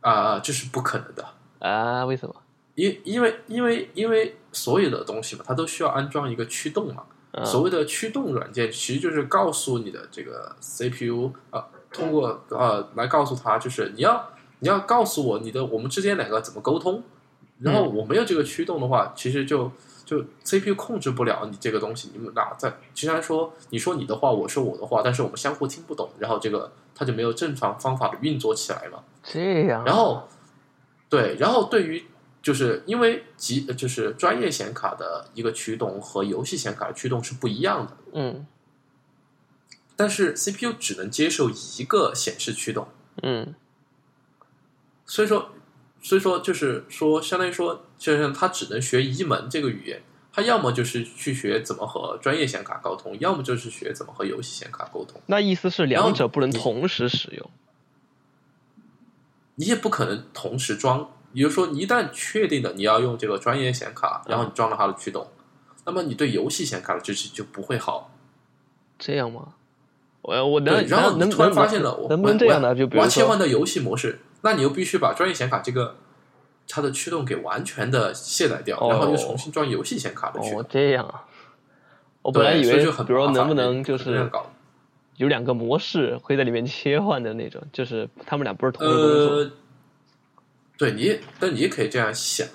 啊、这是不可能的。啊，为什么？因因为因为因为所有的东西嘛，它都需要安装一个驱动嘛。啊所谓的驱动软件，其实就是告诉你的这个 CPU 啊、通过呃来告诉它，就是你要你要告诉我你的我们之间两个怎么沟通。然后我没有这个驱动的话，其实就就 CPU 控制不了你这个东西。你们俩在既然说你说你的话，我说我的话，但是我们相互听不懂，然后这个它就没有正常方法的运作起来嘛。这样啊，然后，对，然后对于就是因为极就是专业显卡的一个驱动和游戏显卡的驱动是不一样的，嗯。但是 CPU 只能接受一个显示驱动，嗯。所以说，所以说就是说，相当于说，就像他只能学一门这个语言，他要么就是去学怎么和专业显卡沟通，要么就是学怎么和游戏显卡沟通。那意思是两者不能同时使用。你也不可能同时装。也就是说，你一旦确定了你要用这个专业显卡，然后你装了它的驱动，那么你对游戏显卡的支持就不会好。这样吗？我我能，然后能你突然发现了，我能不能这样呢？我就比如我要切换，到游戏模式，那你又必须把专业显卡这个它的驱动给完全的卸载掉，哦然后又重新装游戏显卡的驱动。哦，这样啊。我本来以为，以就很比如说能不能就是？有两个模式会在里面切换的那种，就是他们俩不是同时工作。呃，对你，但你也可以这样想，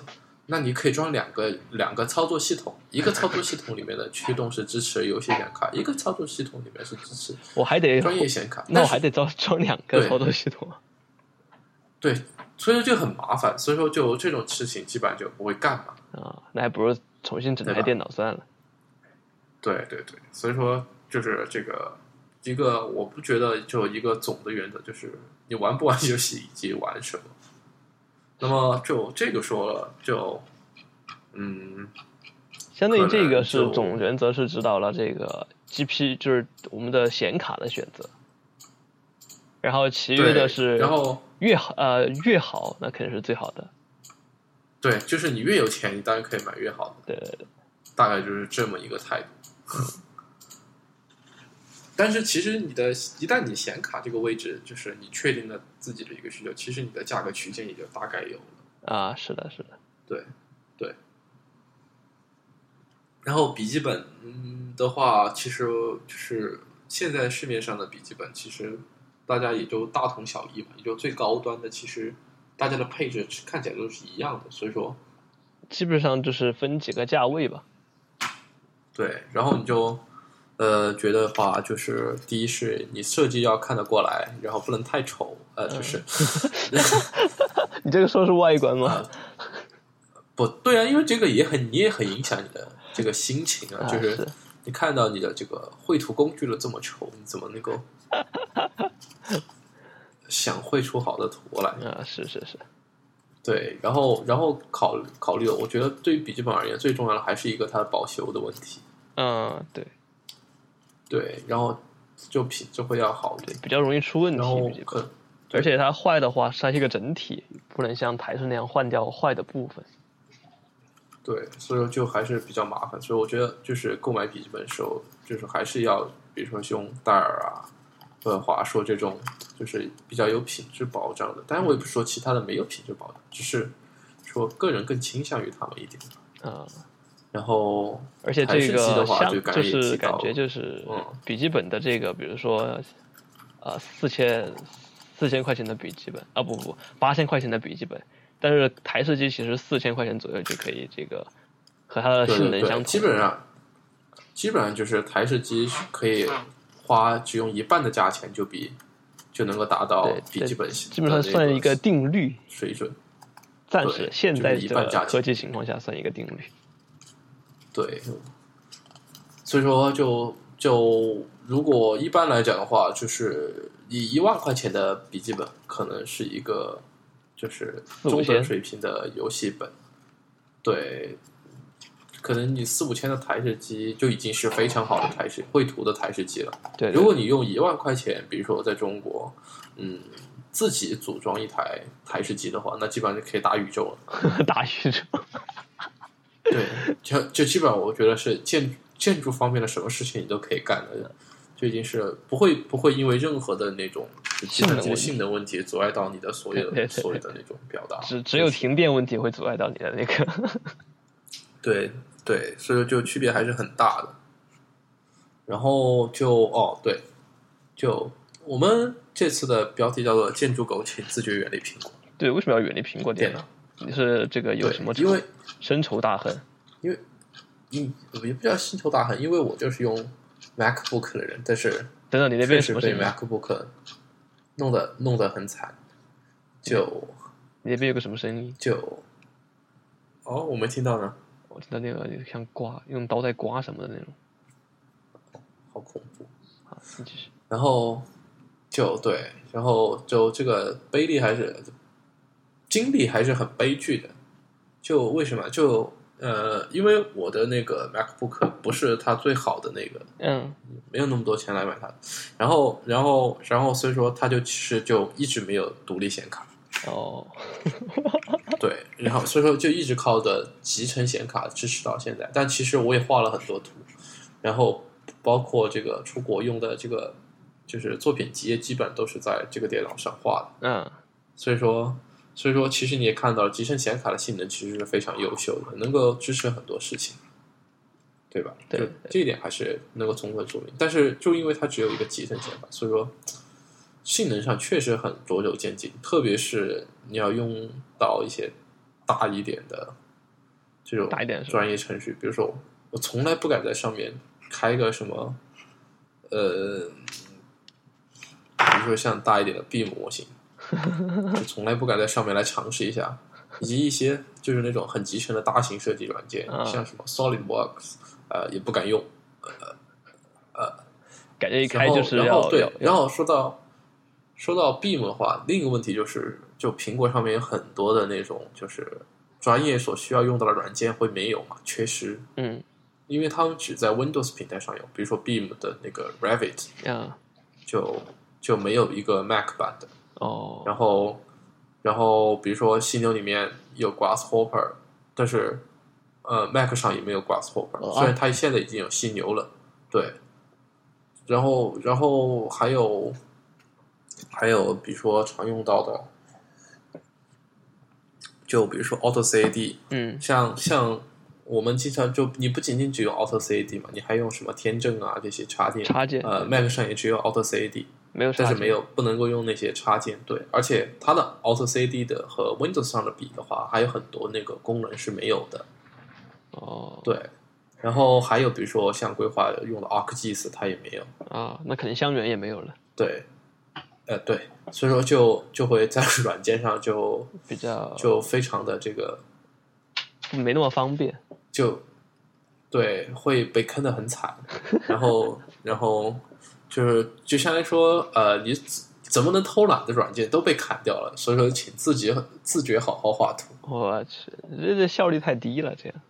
那你可以装两个两个操作系统，一个操作系统里面的驱动是支持游戏显卡，一个操作系统里面是支持我还得专业显卡。那我还得装装两个操作系统啊。对，所以说就很麻烦，所以说就这种事情基本上就不会干嘛。啊，那还不如重新整台电脑算了。对对对，所以说就是这个一个，我不觉得就一个总的原则，就是你玩不玩 [LAUGHS] 游戏以及玩什么。那么就这个说了，就嗯，相当于这个是总原则，是指导了这个 GP，就是我们的显卡的选择。然后其余的是然后越好呃越好，那肯定是最好的。对，就是你越有钱，你当然可以买越好的，对对对，大概就是这么一个态度。但是其实你的一旦你显卡这个位置，就是你确定了自己的一个需求，其实你的价格区间也就大概有了。啊，是的，是的，对，对。然后笔记本嗯的话，其实就是现在市面上的笔记本，其实大家也就大同小异嘛，也就最高端的，其实大家的配置看起来都是一样的，所以说基本上就是分几个价位吧。对，然后你就呃觉得话，就是第一是你设计要看得过来，然后不能太丑，呃，就是 [LAUGHS] [LAUGHS] 你这个说是外观吗？不对啊，因为这个也很你也很影响你的这个心情啊，啊就是是你看到你的这个绘图工具都这么丑，你怎么能够想绘出好的图来？啊，是是是，对，然后然后考考虑，我觉得对于笔记本而言，最重要的还是一个它的保修的问题。嗯，对，对，然后就品就会要好一点，比较容易出问题。而且它坏的话，它是一个整体，不能像台式那样换掉坏的部分。对，所以说就还是比较麻烦。所以我觉得就是购买笔记本的时候，就是还是要，比如说用戴尔啊、或者华硕这种，就是比较有品质保障的。当然，我也不是说其他的没有品质保障，只是说个人更倾向于他们一点。啊、然后，而且这个机的话像就是感觉就是嗯笔记本的这个，比如说呃四千四千块钱的笔记本啊不不不八千块钱的笔记本，但是台式机其实四千块钱左右就可以这个和它的性能相同。基本上基本上就是台式机可以花只用一半的价钱就比就能够达到笔记本基本上算一个定律，水准。暂对时现在就是一半价钱的科技情况下算一个定律。对，所以说就就如果一般来讲的话，就是以一万块钱的笔记本，可能是一个就是中等水平的游戏本。对，可能你四五千的台式机就已经是非常好的台式绘图的台式机了。对，如果你用一万块钱，比如说在中国，嗯，自己组装一台台式机的话，那基本上就可以打宇宙了。[LAUGHS] 对打宇宙，对，就就基本上我觉得是建建筑方面的什么事情你都可以干的，就已经是不会不会因为任何的那种就计算机的性能问题阻碍到你的所有对对对所有的那种表达。只只有停电问题会阻碍到你的那个。对对，所以就区别还是很大的。然后就哦对，就我们这次的标题叫做“建筑狗，请自觉远离苹果对，为什么要远离苹果店呢？你是这个”。有什么，因为深仇大恨？因为嗯也不叫深仇大恨，因为我就是用 MacBook 的人，但是等等，你那边什么声音？MacBook 弄得弄得很惨，就你那边有个什么声音？就哦，我没听到呢，我听到那个像刮用刀在刮什么的那种。好恐怖。好，你继续。然后就对，然后就这个悲力还是经历还是很悲剧的。就为什么？就呃，因为我的那个 MacBook 不是它最好的那个，嗯，没有那么多钱来买它。然后，然后，然后，所以说它就其实就一直没有独立显卡。哦，对，[LAUGHS] 然后所以说就一直靠着集成显卡支持到现在。但其实我也画了很多图，然后包括这个出国用的这个就是作品集，基本都是在这个电脑上画的。嗯，所以说，所以说其实你也看到了，集成显卡的性能其实是非常优秀的，能够支持很多事情，对吧？对就这一点还是能够充分说明。但是就因为它只有一个集成显卡，所以说性能上确实很着手渐进，特别是你要用到一些大一点的这种大一点是吧专业程序，比如说我从来不敢在上面开个什么，呃，比如说像大一点的 Beam 模型，[LAUGHS] 就从来不敢在上面来尝试一下，以及一些就是那种很集成的大型设计软件，啊像什么 SolidWorks，呃，也不敢用。呃感觉一开，就是然后对要要，然后说到说到 Beam 的话，另一个问题就是，就苹果上面有很多的那种就是专业所需要用到的软件会没有嘛，缺失，嗯。因为他们只在 Windows 平台上有，比如说 Beam 的那个 Revit 嗯。就就没有一个 Mac 版的，哦。然后然后比如说犀牛里面有 Grasshopper，但是呃 Mac 上也没有 Grasshopper，、哦虽然它现在已经有犀牛了，对。然后然后还有还有比如说常用到的，就比如说 Auto CAD，嗯。像像我们经常就你不仅仅只用 Auto CAD 嘛，你还用什么天正啊这些插件，插件呃 Mac 上也只有 Auto CAD。没有，但是没有不能够用那些插件，对，而且它的 Auto CAD 的和 Windows 上的比的话，还有很多那个功能是没有的，哦。对。然后还有比如说像规划用的 ArcGIS，它也没有，啊，那肯定香源也没有了，对，呃对，所以说就就会在软件上就比较就非常的这个没那么方便。就对会被坑的很惨，[LAUGHS] 然后然后就是就相当于说呃你怎么能偷懒的软件都被砍掉了，所以说请自己自觉好好画图。我去，这这效率太低了，这样。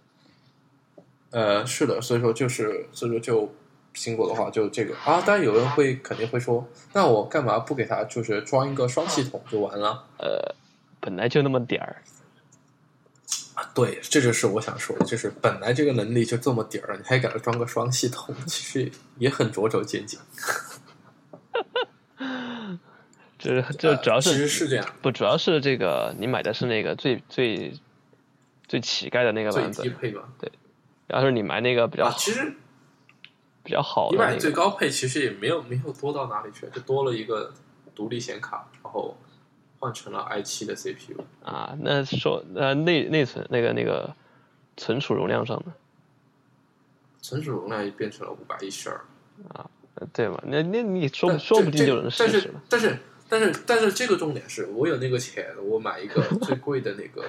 呃，是的，所以说就是，所以说就苹果的话就这个啊，当然有人会肯定会说，那我干嘛不给它就是装一个双系统就完了？呃，本来就那么点儿，啊，对，这就是我想说的，就是本来这个能力就这么点儿，你还给它装个双系统，其实也很着手见解。[LAUGHS] 这这主要呃其实是这样，不主要是这个你买的是那个最最最乞丐的那个版本，低配嘛。要是你买那个比较啊，其实比较好你买的那个，最高配其实也没有没有多到哪里去，就多了一个独立显卡，然后换成了 i 七的 CPU。啊，那说呃内内存那个那个存储容量上的，存储容量也变成了五百一十二，啊对嘛？那那你说说不定就能试但是试了。但是但是但是这个重点是我有那个钱，我买一个 [LAUGHS] 最贵的那个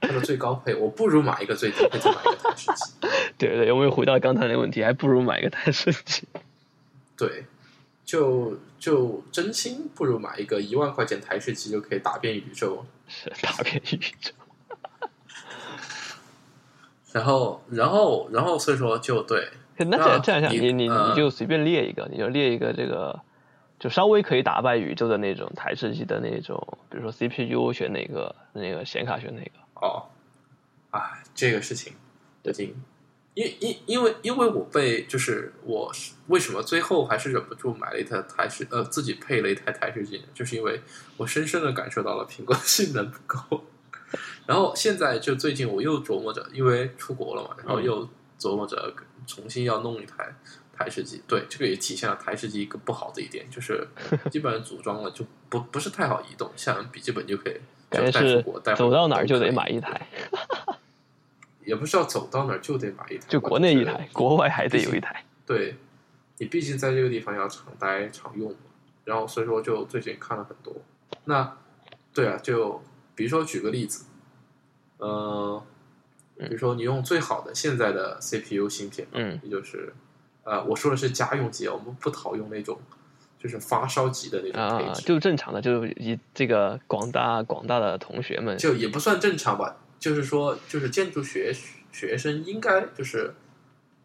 它的最高配，我不如买一个最低配再买一个台式机。对对，我们回到刚才那个问题，还不如买一个台式机。[LAUGHS] 对，就就真心不如买一个一万块钱台式机就可以打遍宇宙。是打遍宇宙。然后然后然后所以说就对，那这样这样想，你你你就随便列一个，你就列一个这个，就稍微可以打败宇宙的那种台式机的那种，比如说 CPU 选哪个，那个显卡选哪个。哦，啊，这个事情已经，因因因为因为我被就是我是为什么最后还是忍不住买了一台台式呃自己配了一台台式机？就是因为我深深的感受到了苹果的性能不够。然后现在就最近我又琢磨着，因为出国了嘛，然后又琢磨着重新要弄一台台式机。对，这个也体现了台式机一个不好的一点，就是 [LAUGHS] 基本上组装了就不不是太好移动，像笔记本就可以 [LAUGHS] 就带出国带回走到哪儿就得买一台，也不是要走到哪儿就得买一台，就国内一台，国外还得有一台。对，你毕竟在这个地方要常待常用嘛，然后所以说就最近看了很多。那对啊，就比如说举个例子，呃，比如说你用最好的现在的 CPU 芯片，嗯也就是呃，我说的是家用级，我们不讨用那种就是发烧级的那种配啊，置，就正常的，就以这个广大广大的同学们，就也不算正常吧，就是说，就是建筑学学生应该就是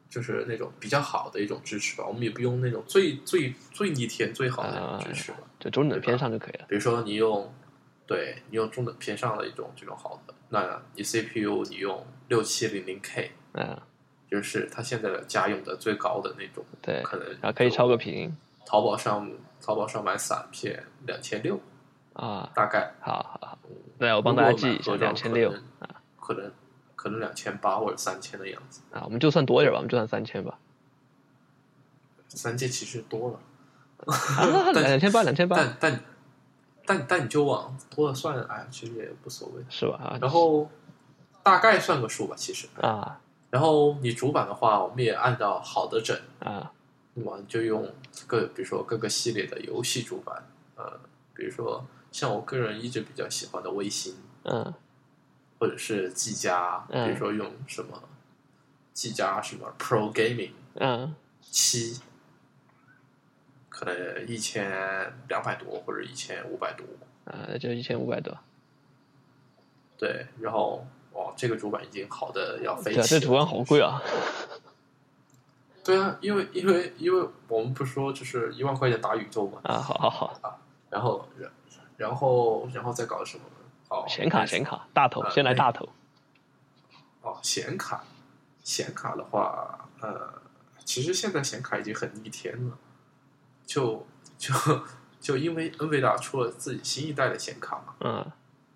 就是那种比较好的一种支持吧，我们也不用那种最最最逆天最好的那种支持吧。就中等偏上就可以了。比如说你用，对你用中等偏上的一种这种好的，那你 CPU 你用六七零零 K，嗯，就是他现在的家用的最高的那种，对，可能然后可以超个屏淘宝上淘宝上买散片两千六，啊，大概。好好好，对，我帮大家记一下，两千六啊可能可能两千八或者三千的样子，啊，我们就算多一点吧，我们就算三千吧，三千其实多了，[LAUGHS] 两千八，两千八但但但但你就往多了算，哎，其实也无所谓。是吧？啊，然后大概算个数吧，其实。啊然后你主板的话，我们也按照好的整，啊。那么就用各比如说各个系列的游戏主板，呃，比如说像我个人一直比较喜欢的微星，嗯。或者是技嘉，嗯。比如说用什么技嘉什么 Pro Gaming 嗯。七，可能一千两百多或者一千五百多，啊，那就一千五百多，对，然后哇，这个主板已经好的要飞起了。这主板好贵啊，[LAUGHS] 对啊，因为因为因为我们不是说就是一万块钱打宇宙嘛，啊，好好好啊，然后然然后然后再搞什么？哦，显卡显卡大头，呃先来大头，哦，显卡，显卡的话，呃，其实现在显卡已经很逆天了，就就就因为 NVIDIA 出了自己新一代的显卡嘛，嗯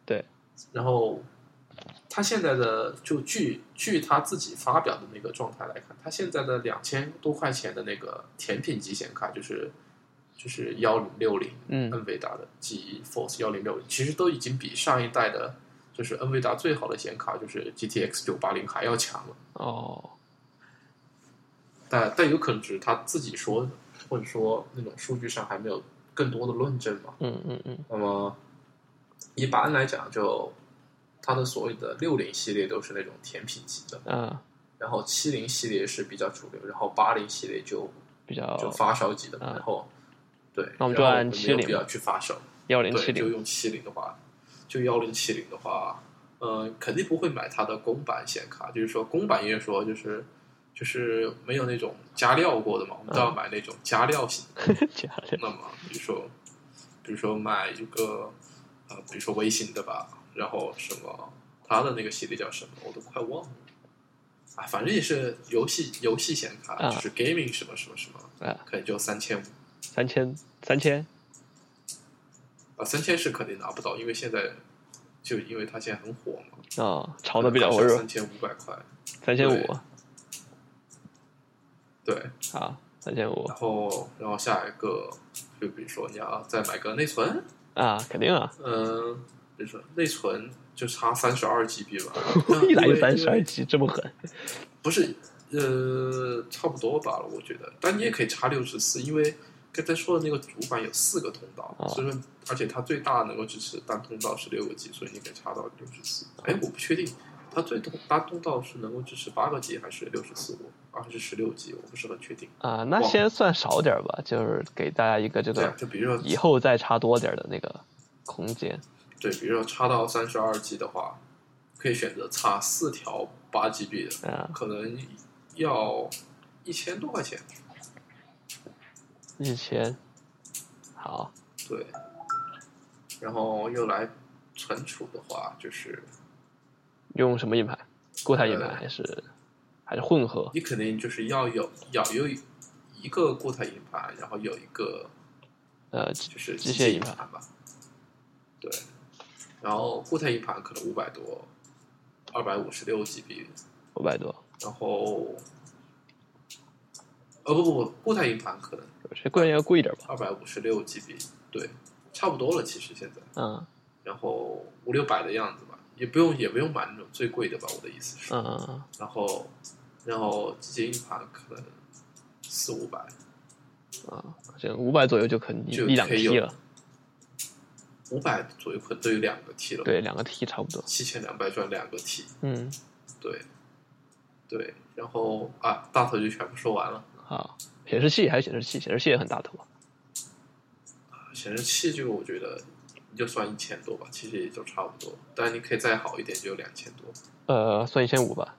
对然后它现在的就据据他自己发表的那个状态来看，他现在的两千多块钱的那个甜品级显卡，就是就是幺零六零嗯 NVIDIA 的 GeForce 幺零六零，其实都已经比上一代的，就是 NVIDIA 最好的显卡，就是 GTX 九八零还要强了。哦，但但有可能只是他自己说的，或者说那种数据上还没有更多的论证嘛。嗯嗯嗯那么一般来讲就，它的所谓的六零系列都是那种甜品级的，嗯，然后七零系列是比较主流，然后八零系列就比较就发烧级的，啊然后对，那我们就然后按70没有必要去发烧。幺零对，七零就用七零的话，就幺零七零的话，呃，肯定不会买它的公版显卡。就是说，公版也说就是就是没有那种加料过的嘛，我们都要买那种加料型的。[LAUGHS] 加的那么，比如说，比如说买一个呃，比如说微星的吧，然后什么它的那个系列叫什么，我都快忘了。啊，反正也是游戏游戏显卡，啊。就是 gaming 什么什么什么，啊，可能就三千。五三千三千？啊，三千是肯定拿不到，因为现在就因为它现在很火嘛，啊，炒的比较火热三，千五百块，三千五。对。对，啊，三千五。然后然后下一个就比如说你要再买个内存，啊，肯定啊，嗯、比如说内存就差三十二 GB 吧，[LAUGHS] 一来就三十二 G，这么狠不是呃差不多吧了，我觉得，但你也可以插六十四，因为刚才说的那个主板有四个通道，哦所以说而且它最大能够支持单通道是六个 G，所以你可以插到六十四。哎，我不确定它最通单通道是能够支持八个 G 还是六十四我还是十六 G，我不是很确定。啊，那先算少点儿吧，就是给大家一个这个，就比如说以后再插多点儿的那个空间对，比如说插到三十二 G 的话，可以选择插四条八 GB 的，啊，可能要一千多块钱。一千，好，对，然后又来存储的话，就是用什么硬盘？固态硬盘呃还是还是混合？你肯定就是要有要有一个固态硬盘，然后有一个呃，就是机械硬盘吧。对，然后固态硬盘可能五百多，二百五十六 GB，五百多，然后，呃不不不，固态硬盘可能这贵要贵一点吧？二百五十六 GB，对，差不多了，其实现在，嗯。然后五六百的样子吧，也不用也不用买那种最贵的吧，我的意思是，嗯。嗯嗯，然后，然后机械硬盘可能四五百，啊，这五百左右就可一两 T 了，五百左右可能都有两个 T 了，，对，两个 T 差不多。七千两百转两个 T，嗯，对，对，然后啊，大头就全部说完了，好，显示器还是显示器，显示器也很大头啊。显示器这个我觉得你就算一千多吧，其实也就差不多，但你可以再好一点，就两千多，呃，算一千五吧。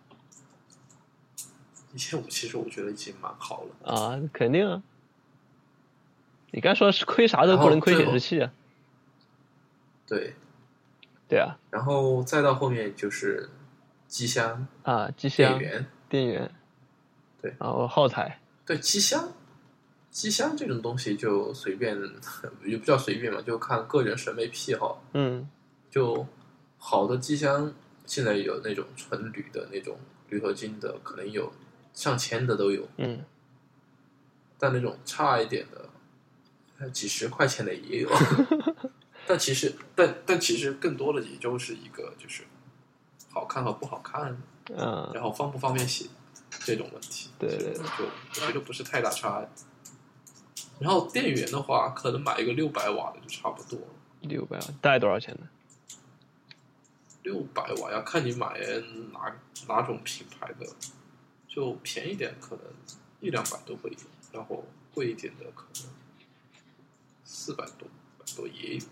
一千五其实我觉得已经蛮好了。啊，肯定啊。你刚说是亏啥都不能亏显示器啊。对，对啊，然后再到后面就是机箱、啊，机箱、电源，电源，对。然后耗材，对机箱，机箱这种东西就随便，[LAUGHS] 也不叫随便嘛，就看个人审美癖好。嗯。就好的机箱现在有那种纯铝的那种铝合金的，可能有上千的都有，嗯。但那种差一点的，呃几十块钱的也有。[LAUGHS] 但其实，但但其实更多的也就是一个就是好看和不好看，嗯，然后方不方便写这种问题。对对对就我觉得不是太大差。然后电源的话，可能买一个六百瓦的就差不多了。六百瓦，大概多少钱呢？六百瓦要看你买哪哪种品牌的，就便宜点可能一两百都会有，然后贵一点的可能四百多、五百多也有。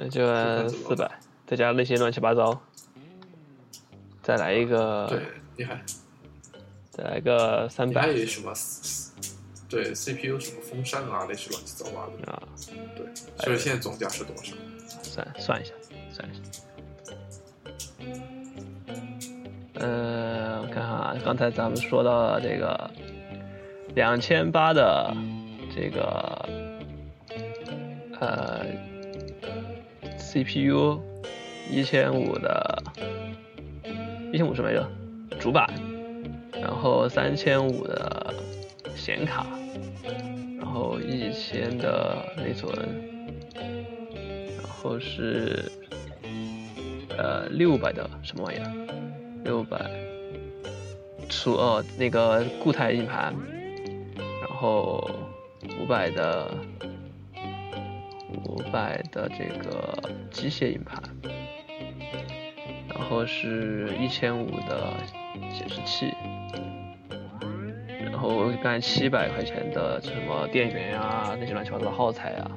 那就四百，再加那些乱七八糟，再来一个，对，厉害再来个三百还百有什么？对 CPU 什么风扇啊，那些乱七八糟的。啊，对，所以现在总价是多少？算算一下，算一下。嗯，我看看啊，刚才咱们说到了这个两千八的这个呃 CPU，一千五的，一千五什么来着？主板，然后三千五的显卡，然后一千的内存，然后是呃六百的什么玩意儿？六百除哦那个固态硬盘，然后五百的五百的这个机械硬盘，然后是一千五的显示器，然然后刚才七百块钱的什么电源啊，那些乱七八糟的耗材啊，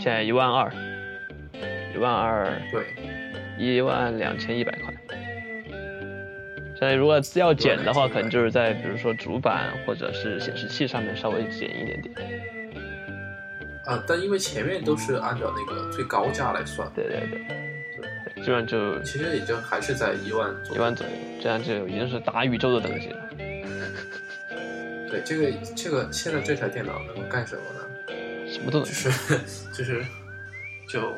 现在一万二，一万二，对，一万两千一百块。现在如果要减的话，可能就是在比如说主板或者是显示器上面稍微减一点点。啊，但因为前面都是按照那个最高价来算，对对对，对，这样就其实也就还是在一万左右一万左右，这样就已经是大宇宙的等级了。[LAUGHS] 对，这个这个现在这台电脑能够干什么呢？什么都能，就是就是就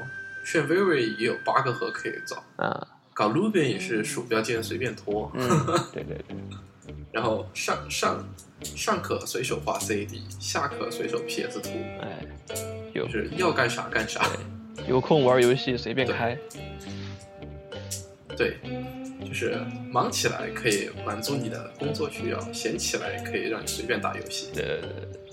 炫 Vivo 也有八个核可以造啊，搞 n 也是鼠标键随便拖，对对对，[LAUGHS] 然后上上上可随手画 CAD，下可随手 PS 图，哎，就是要干啥干啥，有空玩游戏随便开，对。就是忙起来可以满足你的工作需要，闲起来可以让你随便打游戏。对对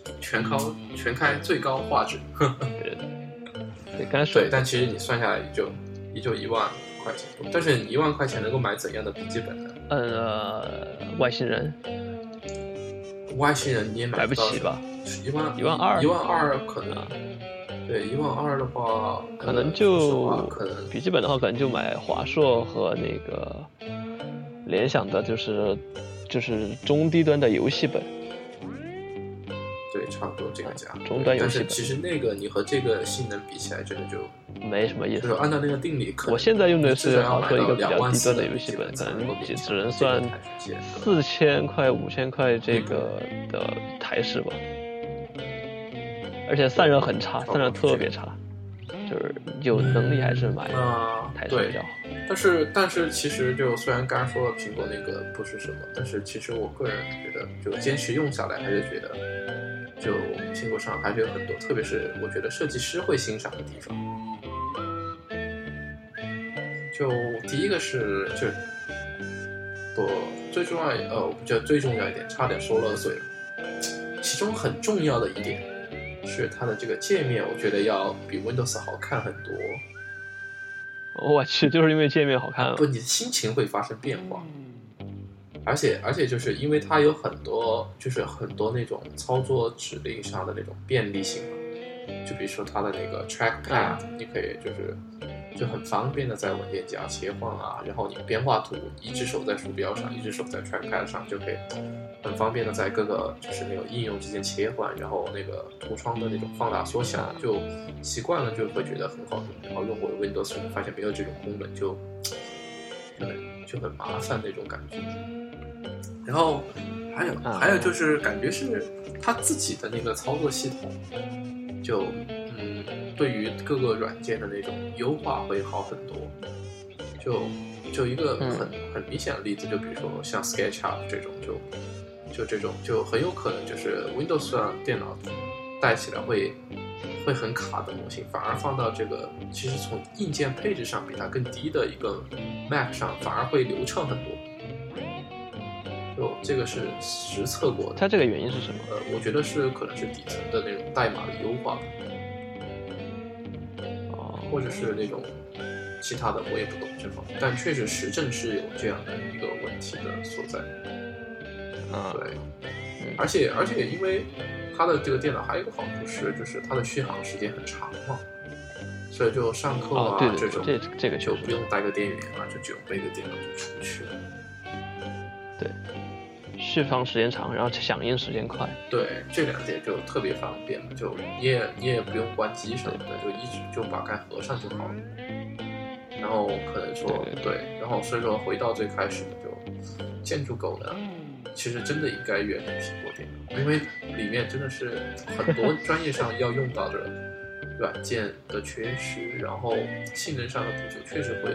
对，全靠全开最高画质。[LAUGHS] 对对，但其实你算下来也就也就一万块钱。但是你一万块钱能够买怎样的笔记本呢？呃，外星人。外星人你也买不起吧？一万一万二，一万二可能。对，一万二的话，可能就笔记本的话，可能就买华硕和那个联想的，就是就是中低端的游戏本。对，差不多这个价。终端游戏本。其实那个你和这个性能比起来，真的就没什么意思。就是按照那个定理，我现在用的是华硕一个比较低端的游戏本，可能只只能算四千块、五千块这个的台式吧。而且散热很差，散热特别差，就是有能力还是买台式比较好。但是，但是其实就虽然刚刚说了苹果那个不是什么，但是其实我个人觉得，就坚持用下来，还是觉得，就苹果上还是有很多，特别是我觉得设计师会欣赏的地方。就第一个是，就不最重要，呃，我觉得最重要一点，差点说漏嘴了。其中很重要的一点。是它的这个界面，我觉得要比 Windows 好看很多。我去，就是因为界面好看不，你的心情会发生变化。而且，而且就是因为它有很多，就是很多那种操作指令上的那种便利性嘛。就比如说它的那个 Trackpad，你可以就是。就很方便的在文件夹切换啊，然后你边画图，一只手在鼠标上，一只手在 trackpad 上，就可以很方便的在各个就是那个应用之间切换，然后那个图窗的那种放大缩小，就习惯了就会觉得很好用。然后用过 Windows 发现没有这种功能，就就很就很麻烦那种感觉。然后还有还有就是感觉是它自己的那个操作系统就嗯。对于各个软件的那种优化会好很多，就就一个很很明显的例子，就比如说像 SketchUp 这种，就就这种就很有可能就是 Windows 上电脑带起来会会很卡的模型，反而放到这个其实从硬件配置上比它更低的一个 Mac 上，反而会流畅很多。就这个是实测过的。它这个原因是什么？呃，我觉得是可能是底层的那种代码的优化。或者是那种其他的，我也不懂这方面，但确实实证是有这样的一个问题的所在。啊，对，而且而且因为它的这个电脑还有一个好处是，就是它的续航时间很长嘛，所以就上课啊这种，这这个就不用带个电源啊，就只用背个电脑就出去了。对。续航时间长，然后响应时间快，对这两点就特别方便，就你也你也不用关机什么的，就一直就把盖合上就好了。然后可能说对，然后所以说回到最开始的，就建筑狗呢，其实真的应该远离苹果电脑，因为里面真的是很多 [LAUGHS] 专业上要用到的软件的缺失，然后性能上的不足，确实会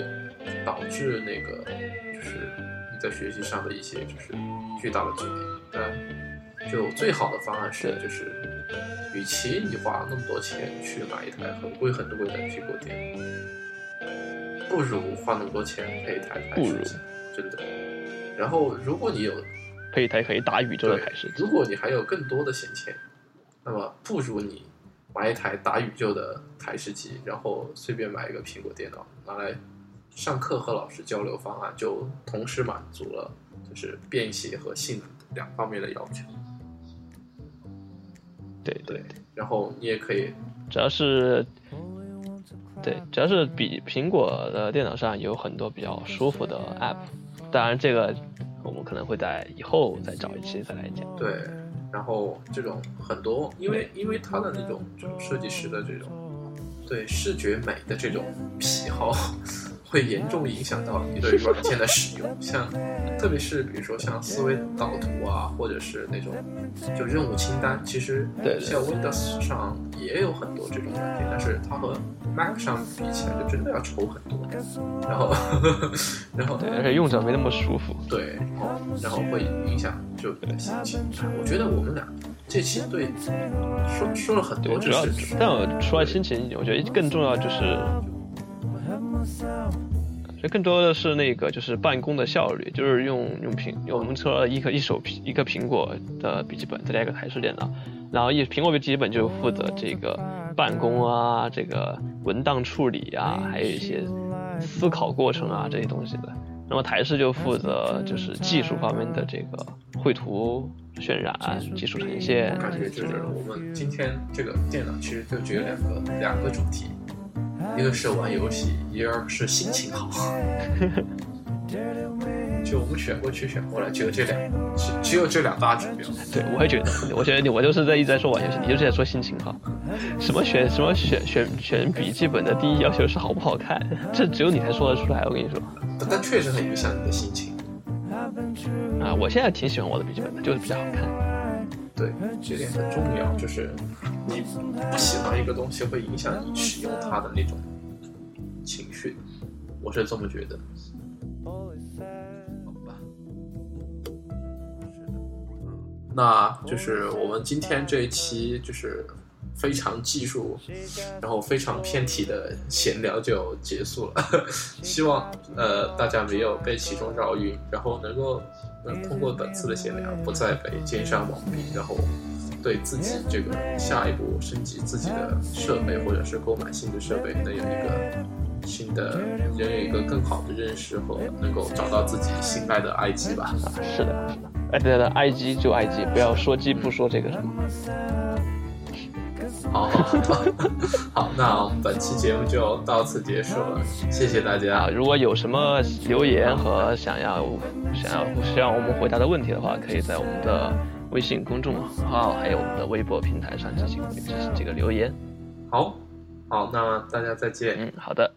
导致那个就是你在学习上的一些就是。巨大的阻力，但就最好的方案是，就是，与其你花那么多钱去买一台很贵很贵的苹果电脑，不如花那么多钱配一台台式机，真的。然后，如果你有配一台可以打宇宙的台式机，如果你还有更多的闲钱，那么不如你买一台打宇宙的台式机，然后随便买一个苹果电脑拿来上课和老师交流方案，就同时满足了。是便携和性能，两方面的要求。对对对，然后你也可以，主要是，对，主要是比苹果的电脑上有很多比较舒服的 App，当然这个我们可能会在以后再找一期再来讲。对，然后这种很多，因为因为它的那种就是设计师的这种对视觉美的这种癖好。会严重影响到你对软件的使用，像特别是比如说像思维导图啊，或者是那种就任务清单，其实像 Windows 上也有很多这种软件，但是它和 Mac 上比起来就真的要丑很多。然后，[LAUGHS] 然后对，而且用着没那么舒服。对，然后然后会影响就你的心情。我觉得我们俩这期对说说了很多，主要但我除了心情，我觉得更重要就是。这更多的是那个，就是办公的效率，就是用用苹，我们说一个一手苹一个苹果的笔记本，再加一个台式电脑，然后一苹果笔记本就负责这个办公啊，这个文档处理啊，还有一些思考过程啊这些东西的。那么台式就负责就是技术方面的这个绘图、渲染、技术呈现。感觉就是我们今天这个电脑其实就只有两个两个主题。一个是玩游戏，一个是心情好。[LAUGHS] 就我们选过去选过来，只有这两，只只有这两大指标。对，我也觉得，我觉得你我就是在一直在说玩游戏，你就是在说心情好。什么选什么选选选笔记本的第一要求是好不好看，这只有你才说得出来。我跟你说，但确实很影响你的心情。啊，我现在挺喜欢我的笔记本的，就是比较好看。对，这点很重要，就是你不喜欢一个东西，会影响你使用它的那种情绪，我是这么觉得。好吧，那就是我们今天这一期就是非常技术，然后非常偏题的闲聊就结束了。[LAUGHS] 希望呃大家没有被其中绕晕，然后能够。通过本次的闲聊，不再被奸商蒙蔽，然后对自己这个下一步升级自己的设备，或者是购买新的设备，能有一个新的，能有一个更好的认识和能够找到自己心爱的 IG 吧。是的，是的，哎，对的，IG 就 IG，不要说鸡不说这个什么。好，好，好，好，那我们本期节目就到此结束了，谢谢大家。如果有什么留言和想要想要需要我们回答的问题的话，可以在我们的微信公众号还有我们的微博平台上进行进行这个留言。好，好，那大家再见。嗯，好的。